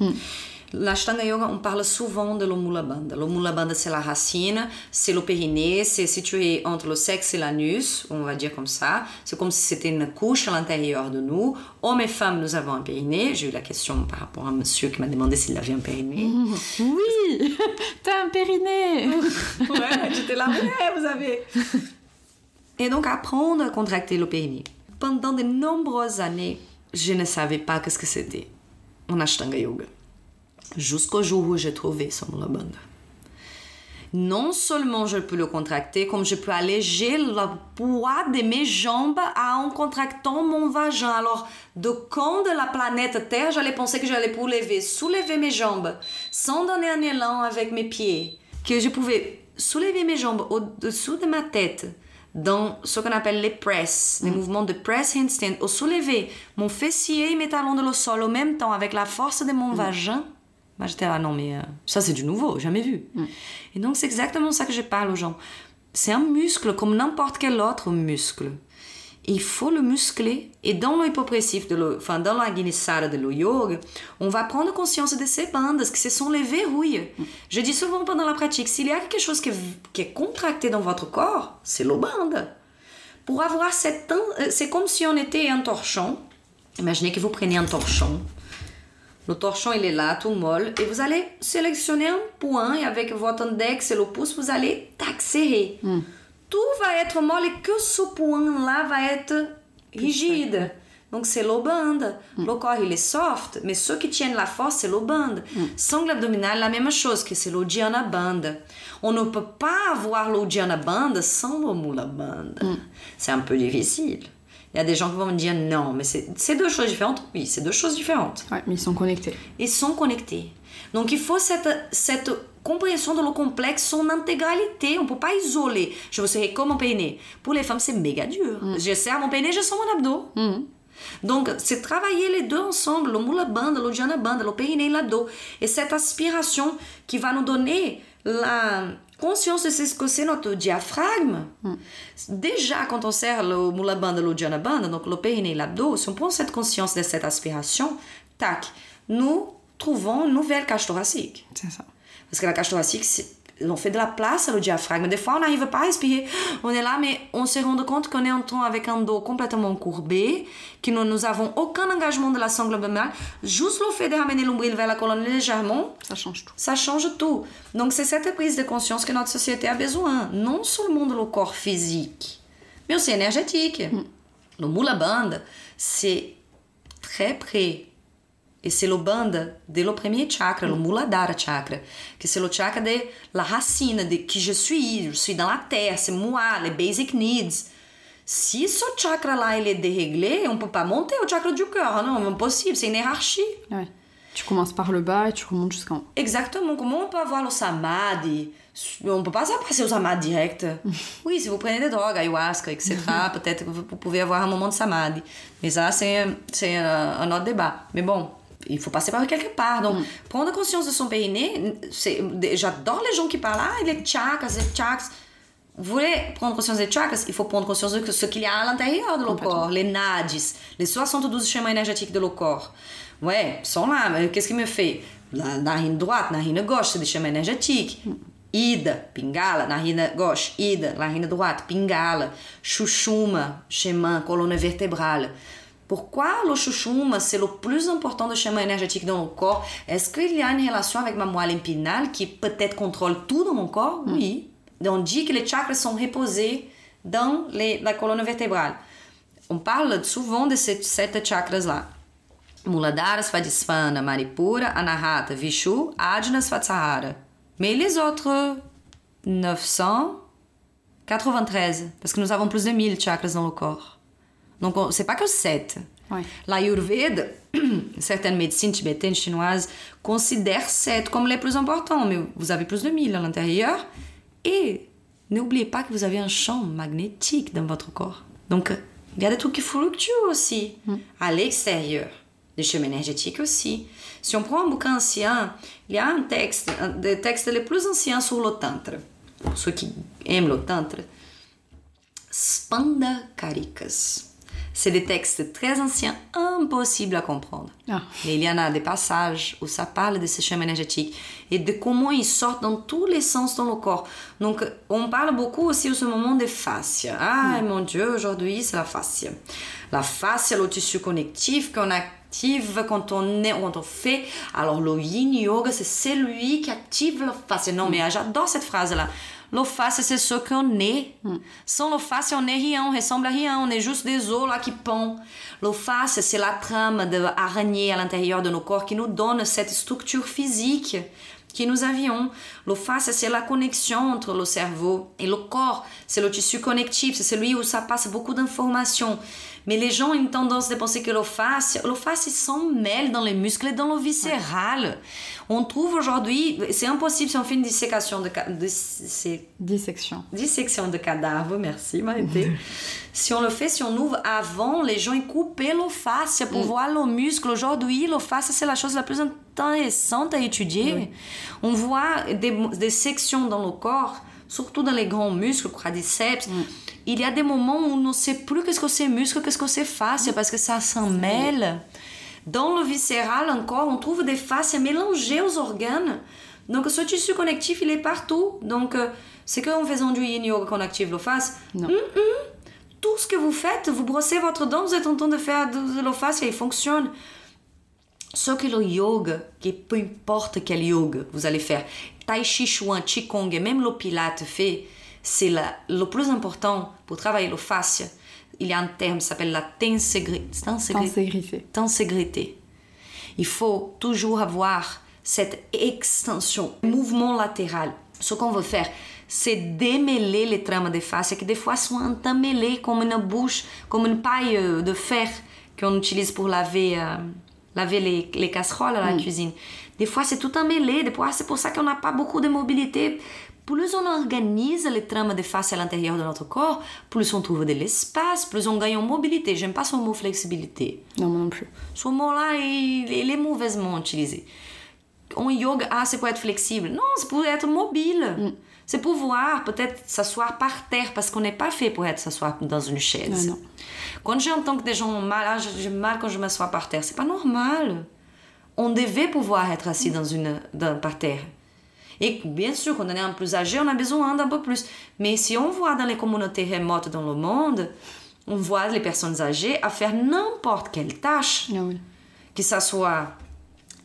L'Ashtanga Yoga, on parle souvent de l'Omula Bandha. L'Omula Bandha, c'est la racine, c'est le périnée, c'est situé entre le sexe et l'anus, on va dire comme ça. C'est comme si c'était une couche à l'intérieur de nous. Hommes et femmes, nous avons un périnée. J'ai eu la question par rapport à un monsieur qui m'a demandé s'il avait un périnée. [laughs] Oui [laughs] T'as un périnée [laughs] Ouais, j'étais là, ouais, vous avez. Et donc apprendre à contracter le périnée. Pendant de nombreuses années, je ne savais pas qu'est-ce que c'était en Ashtanga Yoga. Jusqu'au jour où j'ai trouvé son Bandha. Non seulement je peux le contracter, comme je peux alléger le poids de mes jambes en contractant mon vagin. Alors, de quand de la planète Terre, j'allais penser que j'allais lever, soulever mes jambes, sans donner un élan avec mes pieds, que je pouvais soulever mes jambes au-dessous de ma tête, dans ce qu'on appelle les press, les mouvements de press handstand, au soulever mon fessier et mes talons de le sol au même temps avec la force de mon vagin. Moi, j'étais là, non, mais euh, ça, c'est du nouveau, jamais vu. Et donc, c'est exactement ça que je parle aux gens. C'est un muscle comme n'importe quel autre muscle. Il faut le muscler. Et dans l'hypopressif, de le, enfin, dans la guinissara de yoga, on va prendre conscience de ces bandes, que ce sont les verrouilles. Je dis souvent pendant la pratique, s'il y a quelque chose qui est, contracté dans votre corps, c'est le bande. Pour avoir cette... euh, C'est comme si on était un torchon. Imaginez que vous prenez un torchon. Le torchon, il est là, tout molle. Et vous allez sélectionner un point et avec votre index et le pouce, vous allez tac, serrer. Tout va être molle que ce point-là va être rigide. Donc c'est le bande. Le corps, il est soft, mais ceux qui tiennent la force, c'est le bande. Sangle abdominal, la même chose, que c'est le Diana Band. On ne peut pas avoir le Diana Band sans le Mula Band. C'est un peu difficile. Il y a des gens qui vont me dire non, mais c'est c'est deux choses différentes. Oui, c'est deux choses différentes Ouais, mais ils sont connectés. ils sont connectés. Donc il faut cette, cette compréhension de le complexe, son intégralité. On ne peut pas isoler. Je vous serrer comme mon périnée. Pour les femmes, c'est méga dur. Je serre mon périnée, je sens mon abdos. Donc, c'est travailler les deux ensemble, le moula banda, le diana banda, le périnée et l'abdos. Et cette aspiration qui va nous donner la conscience de ce que c'est notre diaphragme. Déjà, quand on serre le moula banda, le diana banda, donc le périnée et l'abdos, si on prend cette conscience de cette aspiration, tac, nous trouvons une nouvelle cage thoracique. C'est ça. Parce que la cage thoracique, on fait de la place au diaphragme. Des fois, on n'arrive pas à respirer. On est là, mais on se rend compte qu'on est en train avec un dos complètement courbé, que nous nous avons aucun engagement de la sangle abdominale. Juste le fait de ramener l'ombril vers la colonne légèrement, Ça change tout. ça change tout. Donc, c'est cette prise de conscience que notre société a besoin. Non seulement do corps physique, mais aussi énergétique. Le Mula Band, c'est très près. Le bande de premier chakra, le Muladhara chakra, que c'est le chakra de la racine, de qui je suis, je suis dans la terre, c'est moi, les basic needs. Si ce chakra-là, il est déréglé, on peut pas monter au chakra du cœur, non, impossible, c'est une hiérarchie. Ouais. Tu commences par le bas et tu remontes jusqu'en haut. Exactement. Comment on peut avoir le samadhi On peut pas passer au samadhi direct. [laughs] Oui, si vous prenez des drogues, ayahuasca, etc., [laughs] peut-être que vous pouvez avoir un moment de samadhi. Mais ça, c'est un autre débat. Mais bon, il faut passer par quelque part. Donc, prendre conscience de son périnée, c'est- j'adore les gens qui parlent, ah, les chakras, les chakras. Vous voulez prendre conscience des chakras, il faut prendre conscience de ce qu'il y a à l'intérieur de le corps, les nadis, les 72 schémas énergétiques de le corps. Ouais, sont là, mais qu'est-ce qui me fait? La narine droite, narine gauche, c'est des schémas énergétiques. Ida, pingala, narine gauche, ida, narine droite, pingala, chuchuma, schéma, colonne vertébrale. Pourquoi le chuchuma, c'est le plus important de schéma énergétique dans le corps Est-ce qu'il y a une relation avec ma moelle épinale qui peut-être contrôle tout dans mon corps Oui. On dit que les chakras sont reposés dans les- la colonne vertébrale. On parle souvent de ces sept chakras-là. Muladhara, Svadhisthana, Manipura, Anahata, Vishu, Ajna, Svatsahara. Mais les autres 993, parce que nous avons plus de 1000 chakras dans le corps. Donc, on- c'est pas que 7. Ouais. L'Ayurveda, [clears throat] certaines médecines tibétaines, chinoises, considèrent 7 comme les plus importants, mais vous avez plus de 1000 à l'intérieur. Et n'oubliez pas que vous avez un champ magnétique dans votre corps. Donc, il y a des trucs qui fluctuent aussi à l'extérieur. Des chemins énergétiques aussi. Si on prend un bouquin ancien, il y a un texte, un des textes les plus anciens sur le tantra. Pour ceux qui aiment le tantra. Spanda Karikas. C'est des textes très anciens, impossibles à comprendre. Ah. Mais il y en a des passages où ça parle de ces chemins énergétiques et de comment ils sortent dans tous les sens dans le corps. Donc, on parle beaucoup aussi en ce moment des fascias. Ah, mon Dieu, aujourd'hui, c'est la fascia. La fascia, le tissu connectif qu'on active quand on, est, quand on fait. Alors, le yin yoga, c'est celui qui active la fascia. Non, mais j'adore cette phrase-là. Le fascia, c'est ce qu'on est. Sans le fascia, on est rien, on ressemble à rien, on est juste des os là qui pendent. Le fascia, c'est la trame de araignée à l'intérieur de nos corps qui nous donne cette structure physique que nous avions. Le fascia, c'est la connexion entre le cerveau et le corps. C'est le tissu connectif, c'est celui où ça passe beaucoup d'informations. Mais les gens ont une tendance de penser que le fascia s'en mêle dans les muscles et dans le viscéral. On trouve aujourd'hui, c'est impossible si on fait une dissécation de, ca- de c'est Dissection. dissection de cadavre, merci Maïté. [laughs] si on le fait, si on ouvre avant, les gens ils coupaient le fascia pour voir le muscle. Aujourd'hui, le fascia c'est la chose la plus intéressante à étudier. On voit des, des sections dans le corps, surtout dans les grands muscles, quadriceps. Il y a des moments où on ne sait plus qu'est-ce que c'est muscle, qu'est-ce que c'est fascia, parce que ça s'en mêle. Dans le viscéral encore, on trouve des fascias mélangées aux organes. Donc ce tissu connectif, il est partout. Donc euh, c'est qu'en faisant du yin yoga qu'on active le fascia. Non. Tout ce que vous faites, vous brossez votre dent, vous êtes en train de faire de, le fascia, il fonctionne. Ce que le yoga, que peu importe quel yoga vous allez faire, Tai Chi Chuan, Qigong et même le Pilate fait, c'est la- le plus important pour travailler le fascia. Il y a un terme qui s'appelle la tenségrité. Tenségrité. Tenségrité. Il faut toujours avoir cette extension, mouvement latéral. Ce qu'on veut faire, c'est démêler les trames des fascias qui des fois sont entremêlées comme une bouche, comme une paille de fer qu'on utilise pour laver, euh, laver les, les casseroles à la cuisine. Des fois, c'est tout emmêlé. Des fois, c'est pour ça qu'on n'a pas beaucoup de mobilité. Plus on organise les trames des fascias à l'intérieur de notre corps, plus on trouve de l'espace, plus on gagne en mobilité. J'aime pas ce mot flexibilité. Non, moi non plus. Ce mot-là, il, il est mauvaisement utilisé. En yoga, ah, c'est pour être flexible. Non, c'est pour être mobile. C'est pouvoir peut-être s'asseoir par terre parce qu'on n'est pas fait pour être s'asseoir dans une chaise. Non, non. Quand j'entends que des gens ont mal, ah, j'ai mal quand je m'assois par terre, c'est pas normal. On devait pouvoir être assis dans une, dans, par terre. Et bien sûr, quand on est un peu plus âgé, on a besoin d'un peu plus. Mais si on voit dans les communautés remotes dans le monde, on voit les personnes âgées à faire n'importe quelle tâche Ah oui. que ça soit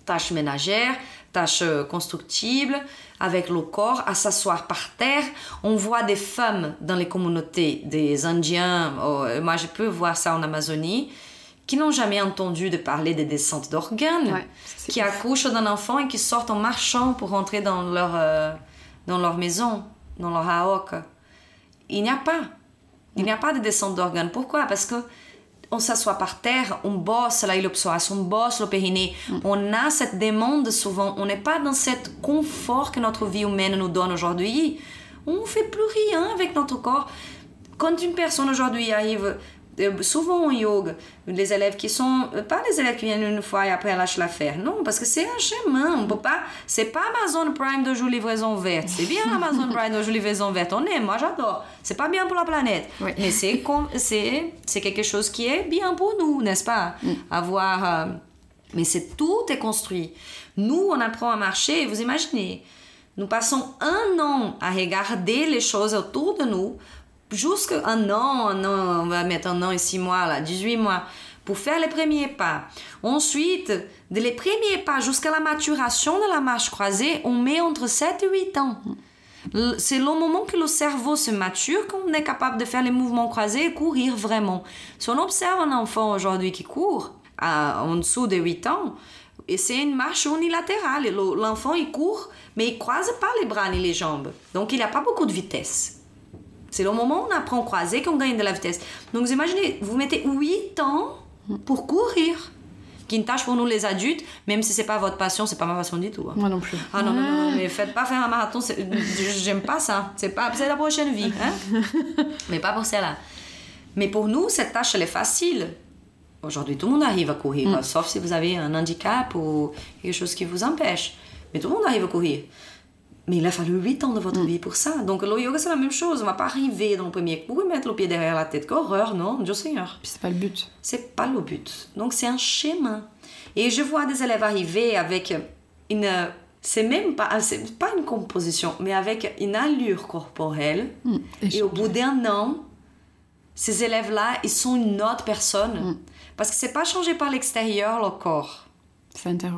tâche ménagère, tâche euh, constructible, avec le corps, à s'asseoir par terre. On voit des femmes dans les communautés des Indiens, oh, euh, moi je peux voir ça en Amazonie, qui n'ont jamais entendu de parler des descentes d'organes, Ouais, qui accouchent d'un enfant et qui sortent en marchant pour rentrer dans leur, euh, dans leur maison, dans leur haok. Il n'y a pas. Il n'y a pas de descente d'organes. Pourquoi? Parce que on s'assoit par terre, on bosse la iliopsoas, on bosse le périnée. On a cette demande souvent. On n'est pas dans cet confort que notre vie humaine nous donne aujourd'hui. On ne fait plus rien avec notre corps. Quand une personne aujourd'hui arrive, souvent en yoga, les élèves qui sont, euh, pas les élèves qui viennent une fois et après lâchent l'affaire, non, parce que c'est un chemin, on peut pas, c'est pas Amazon Prime de jouer livraison verte, c'est bien Amazon Prime de jouer livraison verte, on aime, moi j'adore, c'est pas bien pour la planète, Oui. mais c'est c'est c'est quelque chose qui est bien pour nous, n'est-ce pas? Avoir, euh, mais c'est tout est construit. Nous, on apprend à marcher, vous imaginez, nous passons un an à regarder les choses autour de nous, jusqu'à un an, un an, on va mettre un an et six mois, là, 18 mois, pour faire les premiers pas. Ensuite, de les premiers pas jusqu'à la maturation de la marche croisée, on met entre 7 et 8 ans. C'est le moment que le cerveau se mature qu'on est capable de faire les mouvements croisés et courir vraiment. Si on observe un enfant aujourd'hui qui court en dessous de 8 ans, c'est une marche unilatérale. L'enfant, il court, mais il croise pas les bras ni les jambes. Donc, il n'y a pas beaucoup de vitesse. C'est le moment où on apprend à croiser qu'on gagne de la vitesse. Donc, vous imaginez, vous mettez 8 ans pour courir. Qui est une tâche pour nous les adultes, même si c'est pas votre passion, c'est pas ma passion du tout. hein. Moi non plus. Ah non, non, non, non, mais faites pas faire un marathon, j'aime pas ça. C'est pas c'est la prochaine vie, hein? [laughs] mais pas pour celle-là. Mais pour nous, cette tâche, elle est facile. Aujourd'hui, tout le monde arrive à courir, sauf si vous avez un handicap ou quelque chose qui vous empêche. Mais tout le monde arrive à courir. Mais il a fallu 8 ans de votre vie pour ça. Donc le yoga, c'est la même chose. On va pas arriver dans le premier coup et mettre le pied derrière la tête. Qu'horreur, non, Dieu Seigneur. Puis c'est pas le but. C'est pas le but. Donc c'est un chemin. Et je vois des élèves arriver avec une c'est même pas c'est pas une composition mais avec une allure corporelle Mm. et au bout d'un an ces élèves là ils sont une autre personne Mm. parce que c'est pas changé par l'extérieur le corps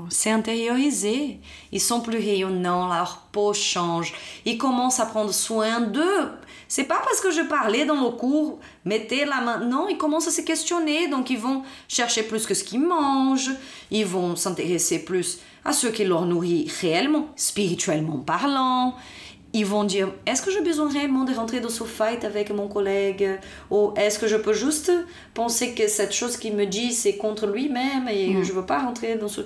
C'est intériorisé. Ils sont plus rayonnants, leur peau change. Ils commencent à prendre soin d'eux. C'est pas parce que je parlais dans le cours, mettez la main. Non, ils commencent à se questionner. Donc, ils vont chercher plus que ce qu'ils mangent. Ils vont s'intéresser plus à ce qui leur nourrit réellement, spirituellement parlant. Ils vont dire est-ce que j'ai besoin réellement de rentrer dans ce fight avec mon collègue? Ou est-ce que je peux juste penser que cette chose qu'il me dit c'est contre lui-même et Mm. je veux pas rentrer dans ce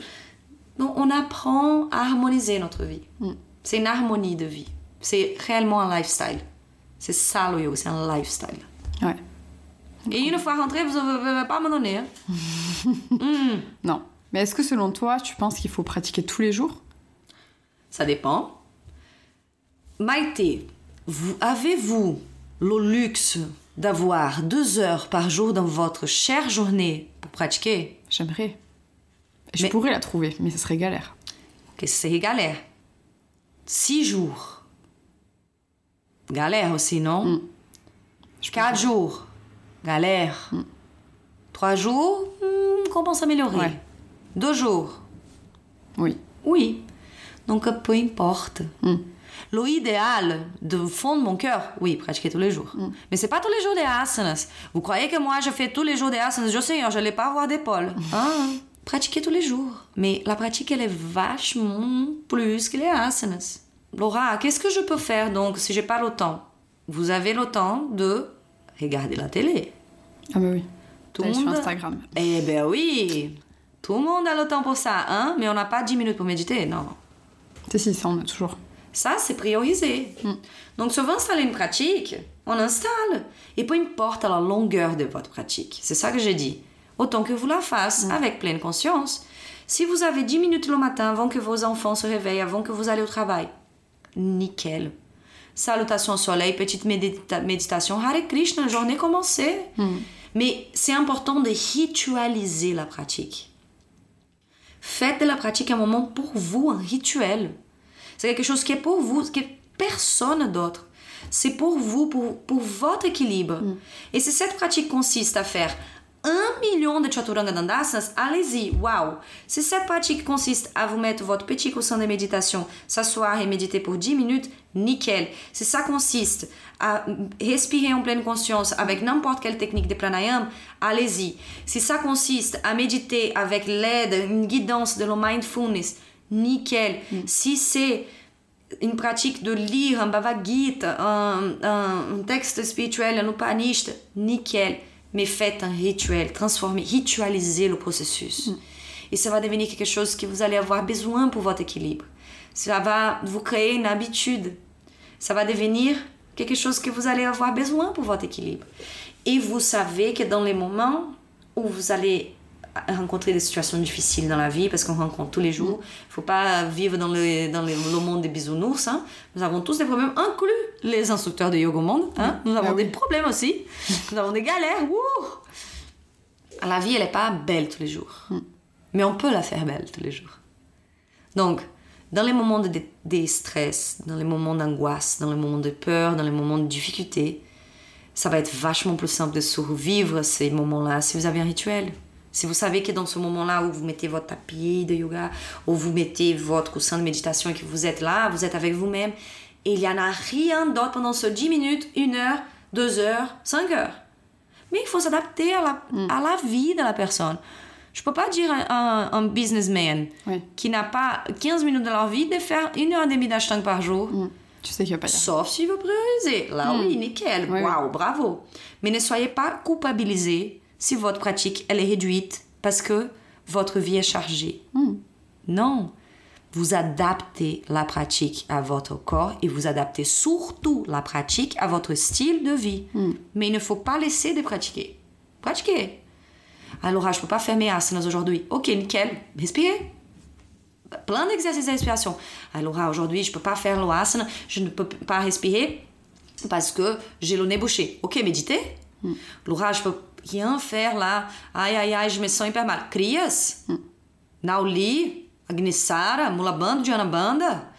non on apprend à harmoniser notre vie Mm. c'est une harmonie de vie c'est réellement un lifestyle c'est ça le yoga c'est un lifestyle Ouais. et une fois rentré vous ne pouvez pas m'abandonner hein? [laughs] Mm. Non. Mais est-ce que selon toi, tu penses qu'il faut pratiquer tous les jours? Ça dépend. Maïté, vous, avez-vous le luxe d'avoir deux heures par jour dans votre chère journée pour pratiquer? J'aimerais. Je Mais- pourrais la trouver, mais ça serait galère. Que c'est galère. Six jours. Galère aussi, non? Mm. Quatre jours. Galère. Trois jours, hmm, comment s'améliorer? Ouais. Deux jours. Oui. Oui. Donc, peu importe. Mm. Le idéal, de fond de mon cœur, oui, pratiquer tous les jours. Mais c'est pas tous les jours des asanas. Vous croyez que moi, je fais tous les jours des asanas? Je sais, je n'allais pas avoir d'épaule. Hein? Pratiquer tous les jours. Mais la pratique, elle est vachement plus que les asanas. Laura, qu'est-ce que je peux faire donc si j'ai pas le temps? Vous avez le temps de regarder la télé. Ah bah oui. Tout le sur monde- Instagram. Eh ben oui Tout le monde a le temps pour ça, hein? Mais on n'a pas 10 minutes pour méditer, non. Si, si, ça on a toujours. Ça, c'est priorisé. Donc, si on veut installer une pratique, on installe. Et peu importe la longueur de votre pratique. C'est ça que j'ai dit. Autant que vous la fassiez avec pleine conscience. Si vous avez 10 minutes le matin avant que vos enfants se réveillent, avant que vous allez au travail, nickel. Salutations au soleil, petite médita- méditation. Hare Krishna, journée commencée. Mais c'est important de ritualiser la pratique. Faites de la pratique un moment pour vous, un rituel. C'est quelque chose qui est pour vous, qui est personne d'autre. C'est pour vous, pour, pour votre équilibre. Et si cette pratique consiste à faire un million de chaturanga dandasanas, allez-y, waouh! Si cette pratique consiste à vous mettre votre petit coussin de méditation, s'asseoir et méditer pour 10 minutes, nickel. Si ça consiste à respirer en pleine conscience avec n'importe quelle technique de pranayama, allez-y. Si ça consiste à méditer avec l'aide, une guidance de le mindfulness, nickel. Si c'est une pratique de lire un Bhagavad Gita, un, un, un texte spirituel, un Upanishad, nickel. Mais faites un rituel, transformez, ritualisez le processus. Et ça va devenir quelque chose que vous allez avoir besoin pour votre équilibre. Ça va vous créer une habitude. Ça va devenir quelque chose que vous allez avoir besoin pour votre équilibre. Et vous savez que dans les moments où vous allez rencontrer des situations difficiles dans la vie, parce qu'on rencontre tous les jours, il faut pas vivre dans le, dans le, le monde des bisounours. Hein. Nous avons tous des problèmes, inclus les instructeurs de yoga au monde. Hein. Nous avons Ah oui. des problèmes aussi. Nous avons des galères. La vie, elle n'est pas belle tous les jours. Mais on peut la faire belle tous les jours. Donc, dans les moments de, de stress, dans les moments d'angoisse, dans les moments de peur, dans les moments de difficulté, ça va être vachement plus simple de survivre ces moments-là si vous avez un rituel. Si vous savez que dans ce moment-là où vous mettez votre tapis de yoga, où vous mettez votre coussin de méditation et que vous êtes là, vous êtes avec vous-même, il n'y en a rien d'autre pendant ce 10 minutes, 1 heure, 2 heures, 5 heures. Mais il faut s'adapter à la, à la vie de la personne. Je peux pas dire à un, un businessman Oui. qui n'a pas 15 minutes de leur vie de faire une heure et demie d'ashtanga par jour. Mm. Tu sais qu'il va pas. Sauf s'il veut prioriser. Là, oui, nickel. Oui, Waouh, bravo. Mais ne soyez pas culpabilisés si votre pratique, elle est réduite parce que votre vie est chargée. Non. Vous adaptez la pratique à votre corps et vous adaptez surtout la pratique à votre style de vie. Mais il ne faut pas laisser de pratiquer. Pratiquez. Alors, je ne peux pas faire mes asanas aujourd'hui. Ok, nickel. Respirez plein d'exercices de respiration. Alors ah, aujourd'hui, je peux pas faire l'oasana, je ne peux pas respirer parce que j'ai le nez bouché. Ok, méditez. Laura, je peux rien faire là. Aïe, aïe, aïe, je me sens hyper mal. Crias? Nauli, Agnisara, Mulabando, Diana Banda?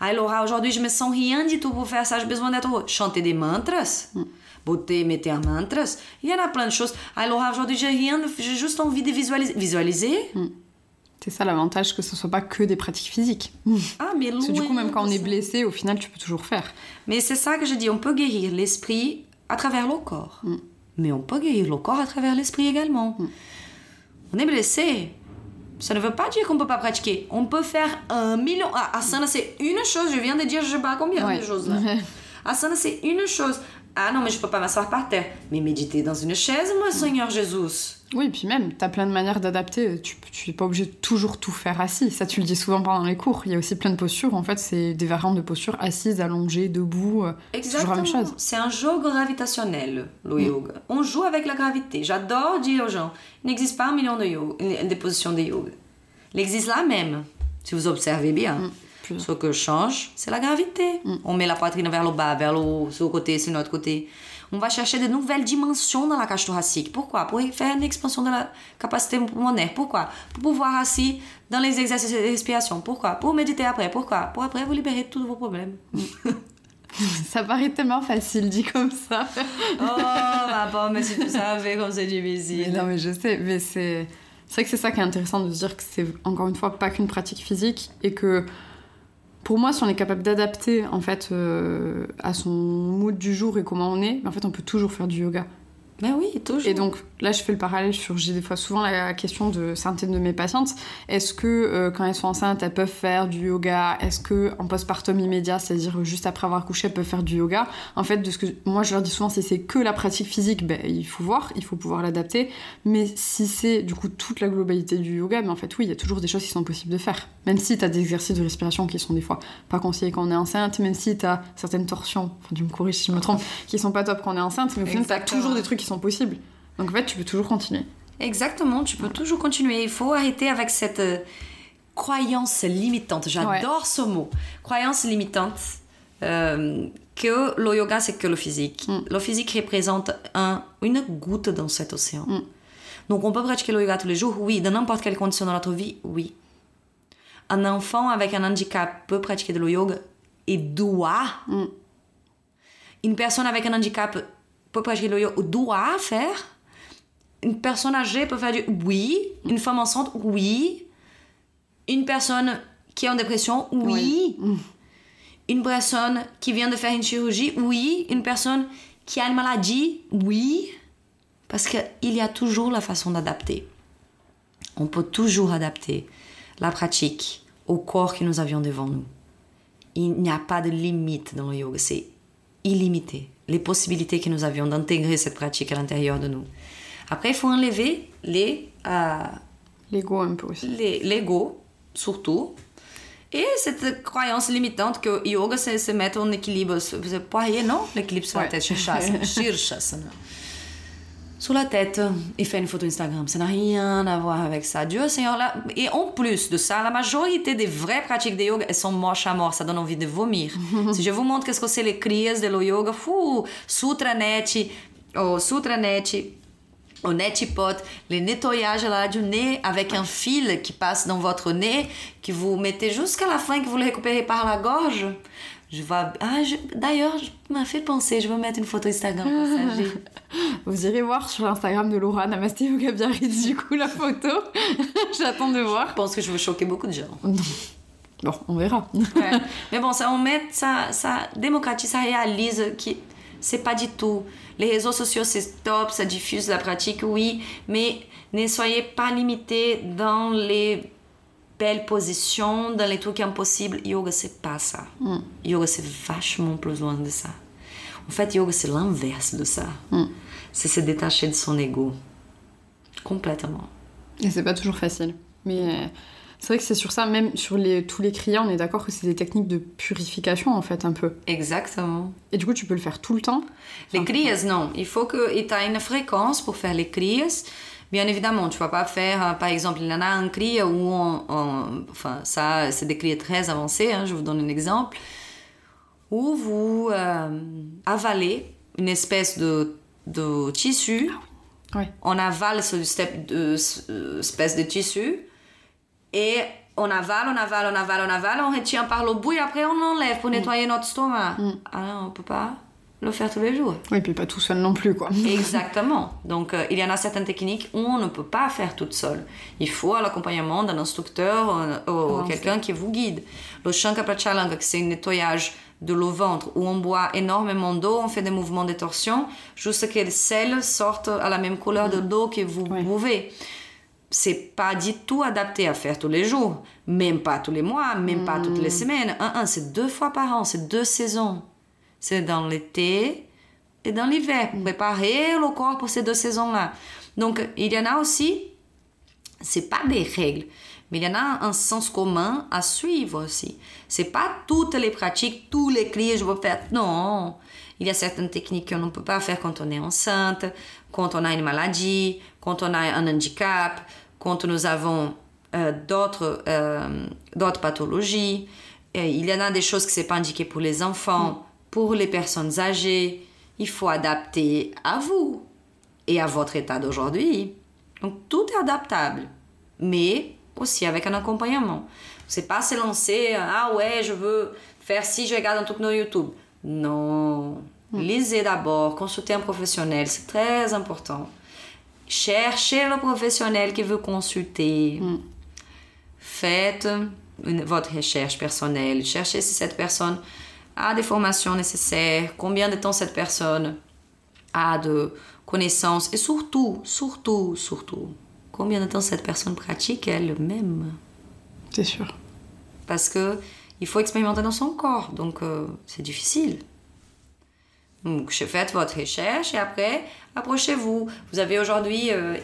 Aí, Laura, aujourd'hui, je me sens rien du tout pour faire ça. J'ai besoin d'être chanter des mantras. Boter, mettre mantras. Il y en a plein de choses. Aí, Laura, aujourd'hui, j'ai rien, j'ai juste envie de visualiser. Visualiser? C'est ça l'avantage que ce soit pas que des pratiques physiques. Ah, mais Parce que du coup, même quand on est blessé, au final, tu peux toujours faire. Mais c'est ça que je dis, on peut guérir l'esprit à travers le corps. Mais on peut guérir le corps à travers l'esprit également. On est blessé. Ça ne veut pas dire qu'on ne peut pas pratiquer. On peut faire un million. Ah, asana, c'est une chose. Je viens de dire, je sais pas combien Ouais. de choses là. [laughs] Asana, c'est une chose. Ah non, mais je peux pas m'asseoir par terre. Mais méditer dans une chaise, moi, Seigneur Jésus. Oui, puis même, t'as plein de manières d'adapter. Tu, tu es pas obligé de toujours tout faire assis. Ça, tu le dis souvent pendant les cours. Il y a aussi plein de postures. En fait, c'est des variantes de postures assises, allongées, debout. euh, C'est la Exactement. même chose. C'est un jeu gravitationnel, le yoga. On joue avec la gravité. J'adore dire aux gens, il n'existe pas un million de yoga, des positions de yoga. Il existe là même, si vous observez bien. Ce que change, c'est la gravité. On met la poitrine vers le bas, vers le haut, sur le côté, sur l'autre côté. On va chercher de nouvelles dimensions dans la cage thoracique. Pourquoi? Pour faire une expansion de la capacité pulmonaire. Pourquoi? Pour pouvoir assis dans les exercices de respiration. Pourquoi? Pour méditer après. Pourquoi? Pour après vous libérer de tous vos problèmes. [laughs] Ça paraît tellement facile dit comme ça. [laughs] Oh, ma pomme, mais si tu savais comme c'est Mais difficile. non, mais je sais, mais c'est. C'est vrai que c'est ça qui est intéressant de se dire que c'est encore une fois pas qu'une pratique physique et que pour moi, si on est capable d'adapter en fait euh, à son mood du jour et comment on est, en fait, on peut toujours faire du yoga. Mais oui, toujours. Et donc là, je fais le parallèle sur. J'ai des fois souvent la question de certaines de mes patientes. Est-ce que euh, quand elles sont enceintes, elles peuvent faire du yoga? Est-ce que en postpartum immédiat, c'est-à-dire juste après avoir couché, elles peuvent faire du yoga? En fait, de ce que moi je leur dis souvent, si c'est que la pratique physique, ben, il faut voir, il faut pouvoir l'adapter. Mais si c'est du coup toute la globalité du yoga, mais en fait, oui, il y a toujours des choses qui sont possibles de faire. Même si tu as des exercices de respiration qui sont des fois pas conseillés quand on est enceinte, même si tu as certaines torsions, enfin, tu me corriges si je me trompe, qui sont pas top quand on est enceinte, mais au final, tu as toujours des trucs qui sont possibles. Donc en fait, tu peux toujours continuer. Exactement, tu peux toujours continuer. Il faut arrêter avec cette euh, croyance limitante. J'adore ce mot. Croyance limitante. euh, que le yoga, c'est que le physique. Mm. Le physique représente un, une goutte dans cet océan. Mm. Donc, on peut pratiquer le yoga tous les jours, oui. Dans n'importe quelle condition dans notre vie, oui. Un enfant avec un handicap peut pratiquer le yoga? Et doit. Mm. Une personne avec un handicap peut pratiquer le yoga, doit faire. Une personne âgée peut faire du oui. Une femme enceinte, oui. Une personne qui est en dépression, oui. Une personne qui vient de faire une chirurgie, oui. Une personne qui a une maladie, oui. Parce qu'il y a toujours la façon d'adapter. On peut toujours adapter la pratique au corps que nous avions devant nous. Il n'y a pas de limite dans le yoga, c'est illimité. Les possibilités que nous avions d'intégrer cette pratique à l'intérieur de nous. Après, il faut enlever les, euh, L'ego un peu aussi. les- l'ego, surtout. Et cette croyance limitante que yoga, c'est se mettre en équilibre. Pas rien, non? L'équilibre sur la tête, Shirshasana. [laughs] Sur la tête, il fait une photo Instagram. Ça n'a rien à voir avec ça. Dieu Seigneur, là. Et en plus de ça, la majorité des vraies pratiques de yoga, elles sont moches à mort. Ça donne envie de vomir. [laughs] si je vous montre qu'est-ce que c'est les crias de le yoga, fou, Sutranet, oh, Sutranet, au netipot, les nettoyages là du nez avec un fil qui passe dans votre nez, que vous mettez jusqu'à la fin, que vous le récupérez par la gorge. Je vois. Ah, je- d'ailleurs, je m'a fait penser, je vais mettre une photo Instagram ça. [laughs] Vous irez voir sur l'Instagram de Laura Namasté Biarritz du coup la photo. [laughs] J'attends de voir. Je pense que je veux choquer beaucoup de gens. Bon, on verra. Ouais. [laughs] Mais bon, ça, on met, ça, ça démocratise, ça réalise que c'est pas du tout. Les réseaux sociaux, c'est top, ça diffuse la pratique, oui, mais ne soyez pas limités dans les belles positions, dans les trucs impossibles. Yoga, c'est pas ça. Yoga, c'est vachement plus loin de ça. En fait, yoga, c'est l'inverse de ça. C'est se détacher de son ego. Complètement. Et c'est pas toujours facile. Mais euh, c'est vrai que c'est sur ça, même sur les, tous les crias, on est d'accord que c'est des techniques de purification en fait un peu. Exactement. Et du coup, tu peux le faire tout le temps. Les crias, non. Il faut que tu aies une fréquence pour faire les crias. Bien évidemment, tu vas pas faire, euh, par exemple, il y en a un cria où on, on- enfin, ça, c'est des cris très avancés, hein, je vous donne un exemple, où vous euh, avalez une espèce de, de tissu, Ouais. on avale ce step de, ce- espèce de tissu, et on avale, on avale, on avale, on avale, on retient par le bout et après on enlève pour nettoyer notre stomac. Ah non, on peut pas le faire tous les jours. Oui, puis pas tout seul non plus quoi. Exactement. [laughs] Donc, euh, il y en a certaines techniques où on ne peut pas faire toute seule. Il faut l'accompagnement d'un instructeur euh, ou quelqu'un qui vous guide. Le Shankaracharanga, c'est un nettoyage de le ventre où on boit énormément d'eau, on fait des mouvements de torsion, juste que le sel sorte à la même couleur de l'eau que vous Ouais. buvez. C'est pas du tout adapté à faire tous les jours, même pas tous les mois, même pas toutes les Hmm. semaines. Un, un, c'est deux fois par an, c'est deux saisons. C'est dans l'été et dans l'hiver, pour préparer le corps pour ces deux saisons-là. Donc, il y en a aussi, c'est pas des règles, mais il y en a un sens commun à suivre aussi. C'est pas toutes les pratiques, tous les clients, je veux faire. Non, il y a certaines techniques qu'on ne peut pas faire quand on est enceinte, quand on a une maladie, quand on a un handicap, quand nous avons euh, d'autres euh, d'autres pathologies. Et il y en a des choses qui c'est pas indiqué pour les enfants, pour les personnes âgées. Il faut adapter à vous et à votre état d'aujourd'hui. Donc tout est adaptable, mais aussi avec un accompagnement. C'est pas se lancer, ah ouais, je veux faire si je regarde un truc sur YouTube. Non. Lisez d'abord, consultez un professionnel, c'est très important. Cherchez le professionnel qui veut consulter. Faites une- votre recherche personnelle. Cherchez si cette personne a des formations nécessaires, combien de temps cette personne a de connaissances et surtout, surtout, surtout, combien de temps cette personne pratique elle-même. C'est sûr. Parce que il faut expérimenter dans son corps, donc euh, c'est difficile. Donc, faites votre recherche et après, approchez-vous. Vous avez aujourd'hui euh,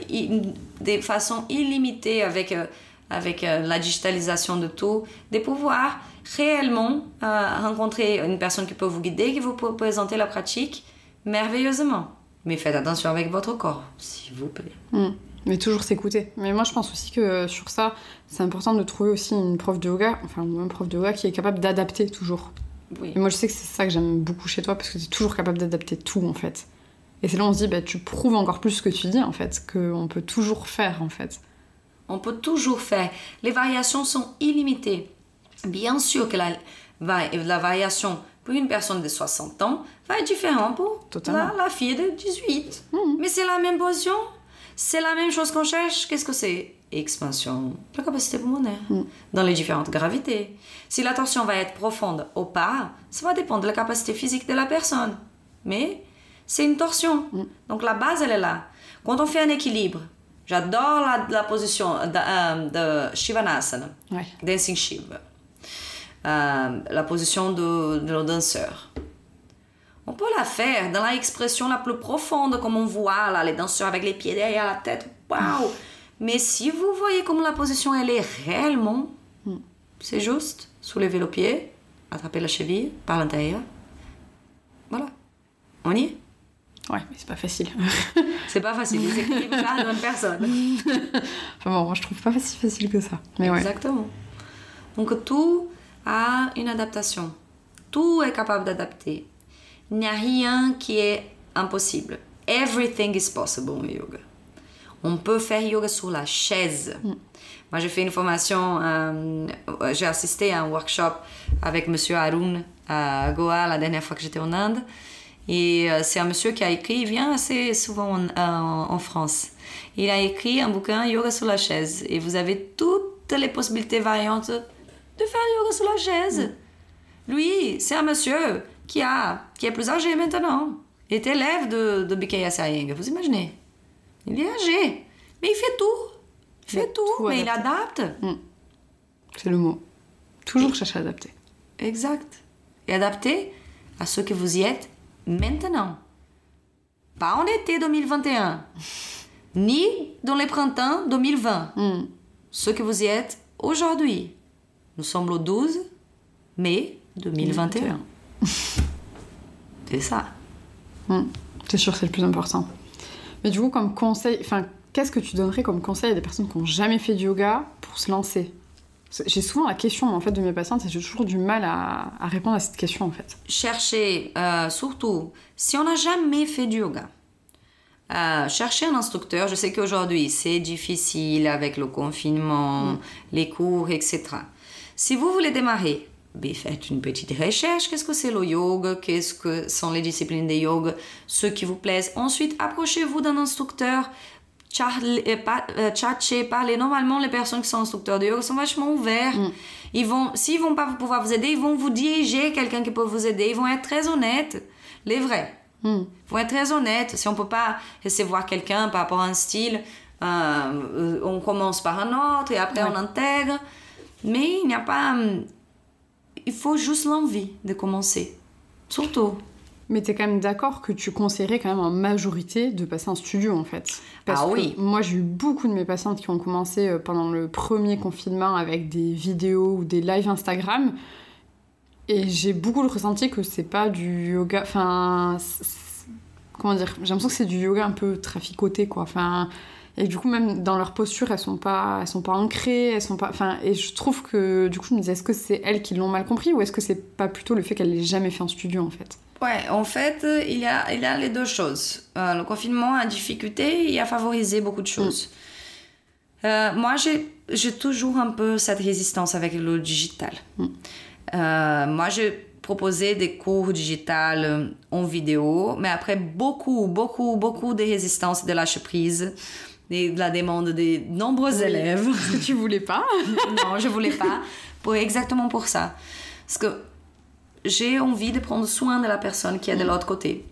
des façons illimitées avec, euh, avec euh, la digitalisation de tout, de pouvoir réellement rencontrer une personne qui peut vous guider, qui vous peut présenter la pratique merveilleusement. Mais faites attention avec votre corps, s'il vous plaît. Mm. Mais toujours s'écouter. Mais moi, je pense aussi que sur ça, c'est important de trouver aussi une prof de yoga, enfin, un prof de yoga qui est capable d'adapter toujours. Oui. Et moi, je sais que c'est ça que j'aime beaucoup chez toi, parce que tu es toujours capable d'adapter tout, en fait. Et c'est là où on se dit, bah, tu prouves encore plus ce que tu dis, en fait, qu'on peut toujours faire, en fait. On peut toujours faire. Les variations sont illimitées. Bien sûr que la, la variation pour une personne de 60 ans va être différente pour la, la fille de 18. Mhm. Mais c'est la même position. C'est la même chose qu'on cherche. Qu'est-ce que c'est? Expansion, la capacité pulmonaire, Mhm. dans les différentes gravités. Si la torsion va être profonde ou pas, ça va dépendre de la capacité physique de la personne. Mais c'est une torsion. Mhm. Donc la base, elle est là. Quand on fait un équilibre, j'adore la, la position de, euh, de Shivanasana, Ouais. Dancing Shiva, Euh, la position de, de le danseur. On peut la faire dans l'expression la plus profonde, comme on voit là, les danseurs avec les pieds derrière la tête. Waouh! Mais si vous voyez comme la position elle est réellement, c'est juste soulever le pied, attraper la cheville par l'intérieur. Voilà. On y est. Ouais, mais c'est pas facile. [laughs] C'est pas facile, les équilibres là dans une personne. [laughs] enfin bon, moi, je trouve pas si facile que ça. Mais ouais. Exactement. Donc tout a une adaptation. Tout est capable d'adapter. Il n'y a rien qui est impossible. Everything is possible en yoga. On peut faire yoga sur la chaise. Moi, j'ai fait une formation, euh, j'ai assisté à un workshop avec Monsieur Arun à Goa la dernière fois que j'étais en Inde. Et euh, c'est un monsieur qui a écrit, il vient assez souvent en, en- en France. Il a écrit un bouquin Yoga sur la chaise. Et vous avez toutes les possibilités variantes de faire yoga sur la chaise. Lui, c'est un monsieur qui, a, qui est plus âgé maintenant. Il est élève de, de Iyengar, vous imaginez Il est âgé, mais il fait tout. Il fait tout, tout mais il adapte. C'est le mot. Toujours chercher à adapter. Exact. Et adapté à ce que vous y êtes maintenant. Pas en été 2021, ni dans les printemps 2020. Mm. Ce que vous y êtes aujourd'hui. Nous sommes le 12 mai 2021. [laughs] C'est ça. Mm. C'est sûr, c'est le plus important. Mais du coup, comme conseil, enfin, qu'est-ce que tu donnerais comme conseil à des personnes qui n'ont jamais fait de yoga pour se lancer? J'ai souvent la question en fait de mes patientes et j'ai toujours du mal à, à répondre à cette question en fait. chercher, euh, surtout, si on n'a jamais fait du yoga, euh, chercher un instructeur. Je sais qu'aujourd'hui, c'est difficile avec le confinement, les cours, etc. Si vous voulez démarrer, ben, faites une petite recherche. Qu'est-ce que c'est le yoga? Qu'est-ce que sont les disciplines de yoga? Ce qui vous plaise. Ensuite, approchez-vous d'un instructeur. Charle- euh, pa- euh, Tchatcher, parler. Normalement, les personnes qui sont instructeurs de yoga sont vachement ouverts. Ils vont, s'ils vont pas pouvoir vous aider, ils vont vous diriger quelqu'un qui peut vous aider. Ils vont être très honnêtes. Les vrais. Mm. Ils vont être très honnêtes. Si on peut pas recevoir quelqu'un par rapport à un style, Euh, on commence par un autre et après on intègre. Mais il n'y a pas. hum, Il faut juste l'envie de commencer. Surtout. Mais t'es quand même d'accord que tu conseillerais quand même en majorité de passer en studio en fait Parce Ah que oui. Moi j'ai eu beaucoup de mes patientes qui ont commencé euh, pendant le premier confinement avec des vidéos ou des lives Instagram. Et j'ai beaucoup le ressenti que c'est pas du yoga. Enfin. Comment dire J'ai l'impression que c'est du yoga un peu traficoté quoi. Enfin. Et du coup, même dans leur posture, elles sont pas, elles sont pas ancrées, elles sont pas. Enfin, et je trouve que du coup, je me disais, est-ce que c'est elles qui l'ont mal compris ou est-ce que c'est pas plutôt le fait qu'elles l'aient jamais fait en studio en fait? Ouais, en fait, euh, il y a, il y a les deux choses. Euh, le confinement a difficulté et a favorisé beaucoup de choses. Euh, moi, j'ai j'ai toujours un peu cette résistance avec le digital. Euh, moi, j'ai proposé des cours digitales en vidéo, mais après beaucoup, beaucoup, beaucoup de résistance, de lâche prise, et de la demande des nombreux élèves. Tu voulais pas [laughs] non, je voulais pas. Pour, exactement pour ça. Parce que j'ai envie de prendre soin de la personne qui est de l'autre côté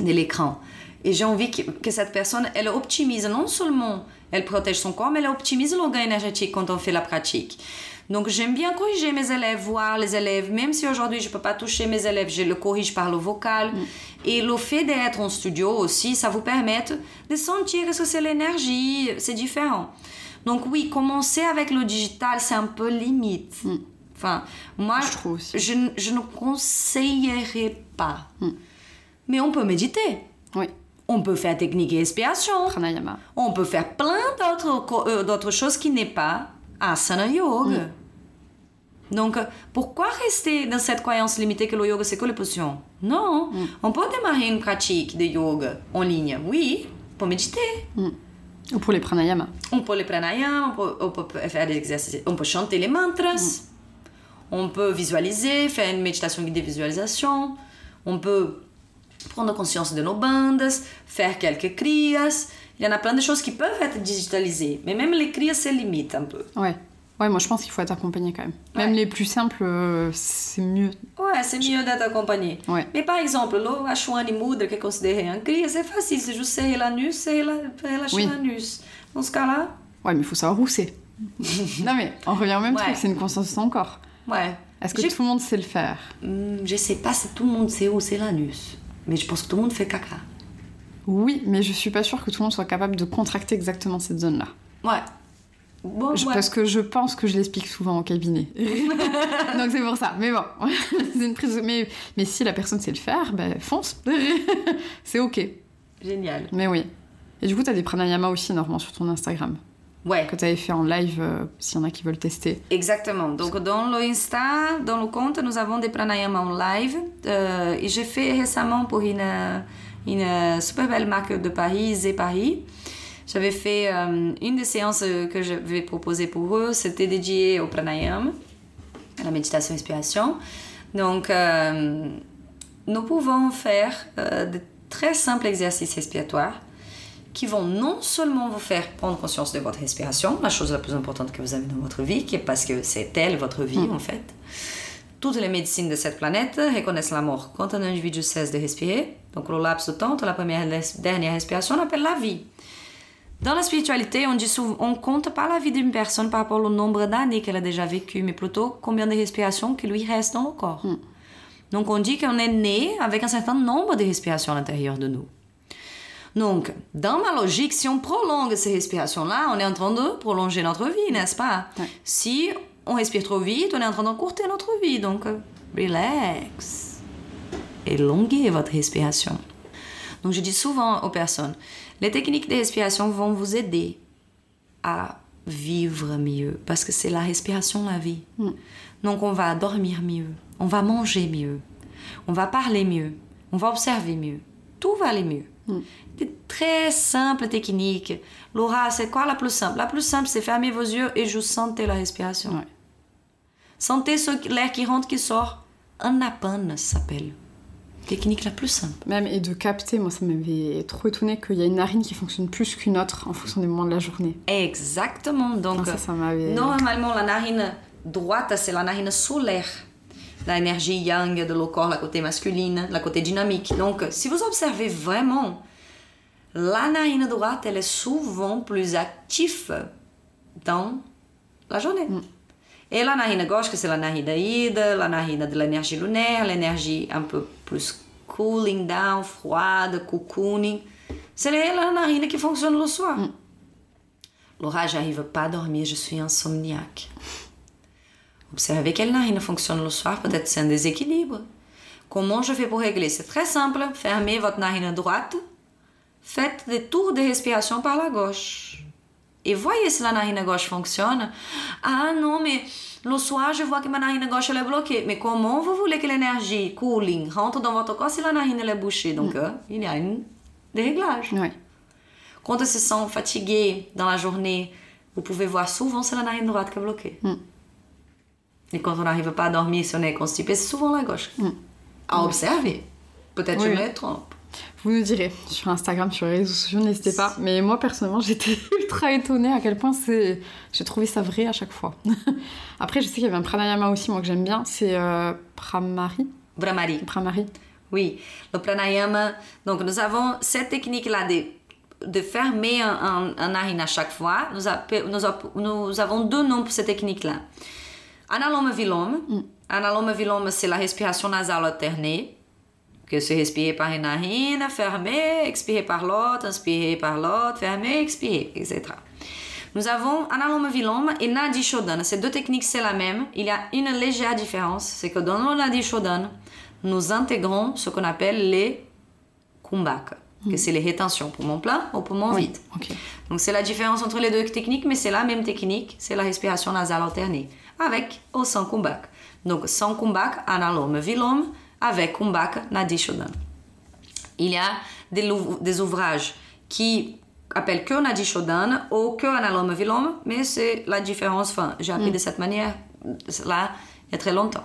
de l'écran. Et j'ai envie que, que cette personne, elle optimise non seulement, elle protège son corps, mais elle optimise le gain énergétique quand on fait la pratique. Donc j'aime bien corriger mes élèves, voir les élèves, même si aujourd'hui je peux pas toucher mes élèves, je le corrige par le vocal. Et le fait d'être en studio aussi, ça vous permet de sentir que c'est l'énergie, c'est différent. Donc oui, commencer avec le digital, c'est un peu limite. Enfin, moi, Je trouve aussi. je, n- je ne conseillerais pas. Mais on peut méditer. Oui, On peut faire technique et respiration. pranayama. On peut faire plein d'autres euh, d'autres choses qui n'est pas asana yoga. Donc, euh, pourquoi rester dans cette croyance limitée que le yoga c'est que les positions Non, on peut démarrer une pratique de yoga en ligne, oui, pour méditer. Ou pour les pranayama. On peut les pranayama, on peut, on peut faire des exercices, on peut chanter les mantras, on peut visualiser, faire une méditation guidée visualisation, on peut prendre conscience de nos bandes, faire quelques kriyas. Il y en a plein de choses qui peuvent être digitalisées, mais même les kriyas, c'est limite un peu. Ouais. Ouais, moi je pense qu'il faut être accompagné quand même. Même Ouais. les plus simples, euh, c'est mieux. Ouais, c'est mieux d'être accompagné. Ouais. Mais par exemple, le Ashwani Mudra, qui est considéré un kriya, c'est facile, c'est juste serrer l'anus, serrer la, relâcher Oui. l'anus. Dans ce cas-là, Ouais, mais il faut savoir où c'est. [laughs] non mais on revient au même Ouais. truc, c'est une conscience de son corps. Ouais. Est-ce que tout le monde sait le faire? Hmm, je sais pas si tout le monde sait où c'est l'anus, mais je pense que tout le monde fait caca. Oui, mais je suis pas sûre que tout le monde soit capable de contracter exactement cette zone-là. Ouais. Bon, Je- ouais. Parce que je pense que je l'explique souvent au cabinet. [laughs] Donc c'est pour ça. Mais bon, [laughs] c'est une prise. Mais, mais si la personne sait le faire, ben fonce. [laughs] c'est ok. Génial. Mais oui. Et du coup, t'as des pranayama aussi énormément sur ton Instagram Ouais. que t'avais fait en live, euh, s'il y en a qui veulent tester. Exactement. Donc, dans le Insta, dans le compte, nous avons des pranayama en live. Euh, et j'ai fait récemment pour une, une super belle marque de Paris, Zé Paris. J'avais fait euh, une des séances que je vais proposer pour eux, c'était dédié au pranayama, à la méditation respiration. Donc, euh, nous pouvons faire de très simples exercices respiratoires qui vont non seulement vous faire prendre conscience de votre respiration, la chose la plus importante que vous avez dans votre vie, qui est parce que c'est elle votre vie en fait. Toutes les médecines de cette planète reconnaissent la mort quand un individu cesse de respirer. Donc le laps de temps entre la première et la dernière respiration, on appelle la vie. Dans la spiritualité, on dit souvent, on compte pas la vie d'une personne par rapport au nombre d'années qu'elle a déjà vécu, mais plutôt combien de respirations qui lui restent dans le corps. Donc on dit qu'on est né avec un certain nombre de respirations à l'intérieur de nous. Donc, dans ma logique, si on prolonge ces respirations-là, on est en train de prolonger notre vie, n'est-ce pas? Ouais. Si on respire trop vite, on est en train d'encurter notre vie. Donc, euh, relax. Élonguez votre respiration. Donc, je dis souvent aux personnes, les techniques de respiration vont vous aider à vivre mieux, parce que c'est la respiration la vie. Donc, on va dormir mieux, on va manger mieux, on va parler mieux, on va observer mieux. Tout va aller mieux. Des très simples techniques. Laura, c'est quoi la plus simple? La plus simple, c'est fermer vos yeux et juste sentir la respiration. Ouais. Sentez l'air qui rentre, qui sort. Anapana ça s'appelle. Technique la plus simple. Même et de capter, moi ça m'avait trop étonné qu'il y a une narine qui fonctionne plus qu'une autre en fonction des moments de la journée. Exactement. Donc, Enfin, ça, ça m'avait. Normalement, la narine droite, c'est la narine solaire. La énergie yang de le corps, la côté masculine, la côté dynamique. Donc, si vous observez vraiment la narine droite, elle est souvent plus active dans la journée. Et la narine gauche, que c'est la narine d'Aïde, la narine de l'énergie lunaire, l'énergie un peu plus cooling down, froide, cocooning. C'est la narine qui fonctionne le soir. Laura, j'arrive pas à dormir, je suis insomniaque. Observez quelle narine fonctionne le soir, peut-être c'est un déséquilibre. Comment je fais pour régler? C'est très simple. Fermez votre narine droite. Faites des tours de respiration par la gauche. Et voyez si la narine gauche fonctionne. Ah non, mais le soir, je vois que ma narine gauche elle est bloquée. Mais comment vous voulez que l'énergie cooling rentre dans votre corps si la narine elle est bouchée? Donc, euh, il y a une déréglage. Quand on se sent fatigué dans la journée, vous pouvez voir souvent c'est la narine droite qui est bloquée. Et quand on n'arrive pas à dormir, si on est constipé, c'est souvent la gauche. À observer. Peut-être Oui, je me trompe. Vous nous direz sur Instagram, sur les réseaux sociaux, n'hésitez pas. Mais moi, personnellement, [laughs] j'étais ultra étonnée à quel point c'est. J'ai trouvé ça vrai à chaque fois. [laughs] Après, je sais qu'il y avait un pranayama aussi, moi, que j'aime bien. C'est euh, Pramari. Brahmari. Pramari. Oui, le pranayama. Donc, nous avons cette technique-là de, de fermer un, un, un narine à chaque fois. Nous, appe- nous, app- nous avons deux noms pour cette technique-là. Analome vilome. Analome vilome, c'est la respiration nasale alternée. Que c'est respirer par une narine, fermer, expirer par l'autre, inspirer par l'autre, fermer, expirer, etc. Nous avons analome vilome et nadi shodana. Ces deux techniques, c'est la même. Il y a une légère différence. C'est que dans le nadi shodana, nous intégrons ce qu'on appelle les kumbhaka, que c'est les rétentions, poumon plein ou poumon vide. Donc c'est la différence entre les deux techniques, mais c'est la même technique, c'est la respiration nasale alternée, avec ou sans kumbhaka. Donc sans kumbhaka, analome vilome, avec kumbhaka, nadi shodana. Il y a des, ouvrages qui appellent que Nadi Shodana ou que Analome Vilome, mais c'est la différence. Enfin, j'ai appris de cette manière là il y a très longtemps.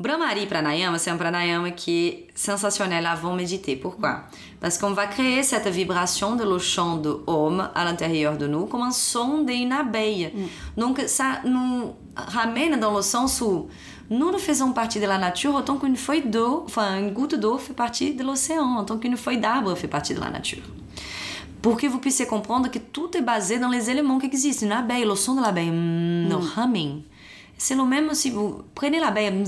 Brahmari Pranayama, c'est un pranayama qui est sensationnel avant méditer. Pourquoi Parce qu'on va créer cette vibration de le chant de Om à l'intérieur de nous comme un son d'une abeille. Donc ça nous ramène dans le sens où nous nous faisons partie de la nature autant qu'une feuille d'eau, enfin une goutte d'eau fait partie de l'océan, autant qu'une feuille d'arbre fait partie de la nature. Pour que vous puissiez comprendre que tout est basé dans les éléments qui existent. Une abeille, le son de l'abeille, mm, le humming. C'est le même si vous prenez l'abeille, mm,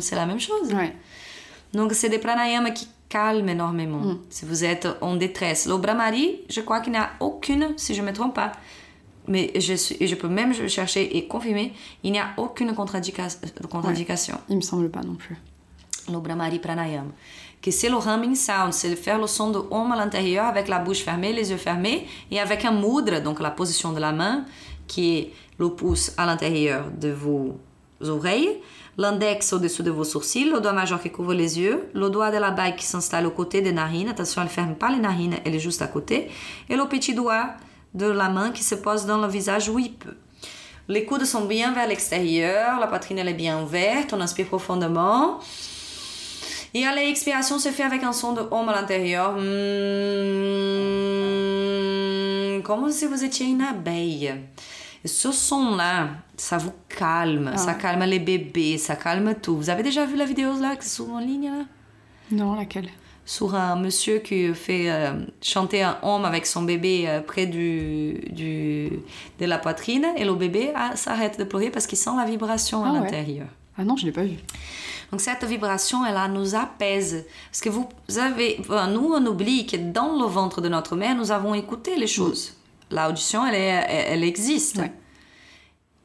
c'est la même chose. Ouais. Donc, c'est des pranayamas qui calment énormément. Si vous êtes en détresse. Le Brahmari, je crois qu'il n'y a aucune, si je ne me trompe pas, mais je, suis, je peux même chercher et confirmer, il n'y a aucune contre-indication. Il me semble pas non plus. Le Brahmari Pranayama. Que c'est le humming sound, c'est faire le son de Om à l'intérieur avec la bouche fermée, les yeux fermés, et avec un mudra, donc la position de la main, qui est le pouce à l'intérieur de vos oreilles, l'index au-dessous de vos sourcils, le doigt majeur qui couvre les yeux, le doigt de la bague qui s'installe au côté des narines, attention, elle ne ferme pas les narines, elle est juste à côté, et le petit doigt de la main qui se pose dans le visage où il peut. Les coudes sont bien vers l'extérieur, la poitrine elle est bien ouverte, on inspire profondément. Et à l'expiration se fait avec un son de homme à l'intérieur. Mm, comme si vous étiez une abeille? Et ce son-là, ça vous calme. Ça calme les bébés, ça calme tout. Vous avez déjà vu la vidéo là, qui est en ligne là? Non, laquelle? Sur un monsieur qui fait euh, chanter un homme avec son bébé euh, près du, du, de la poitrine. Et le bébé ah, s'arrête de pleurer parce qu'il sent la vibration à Ah ouais. l'intérieur. Ah non, je l'ai pas vu. Donc cette vibration, elle nous apaise. Parce que vous avez, nous, on oublie que dans le ventre de notre mère, nous avons écouté les choses. L'audition, elle, est- elle, elle existe. Ouais.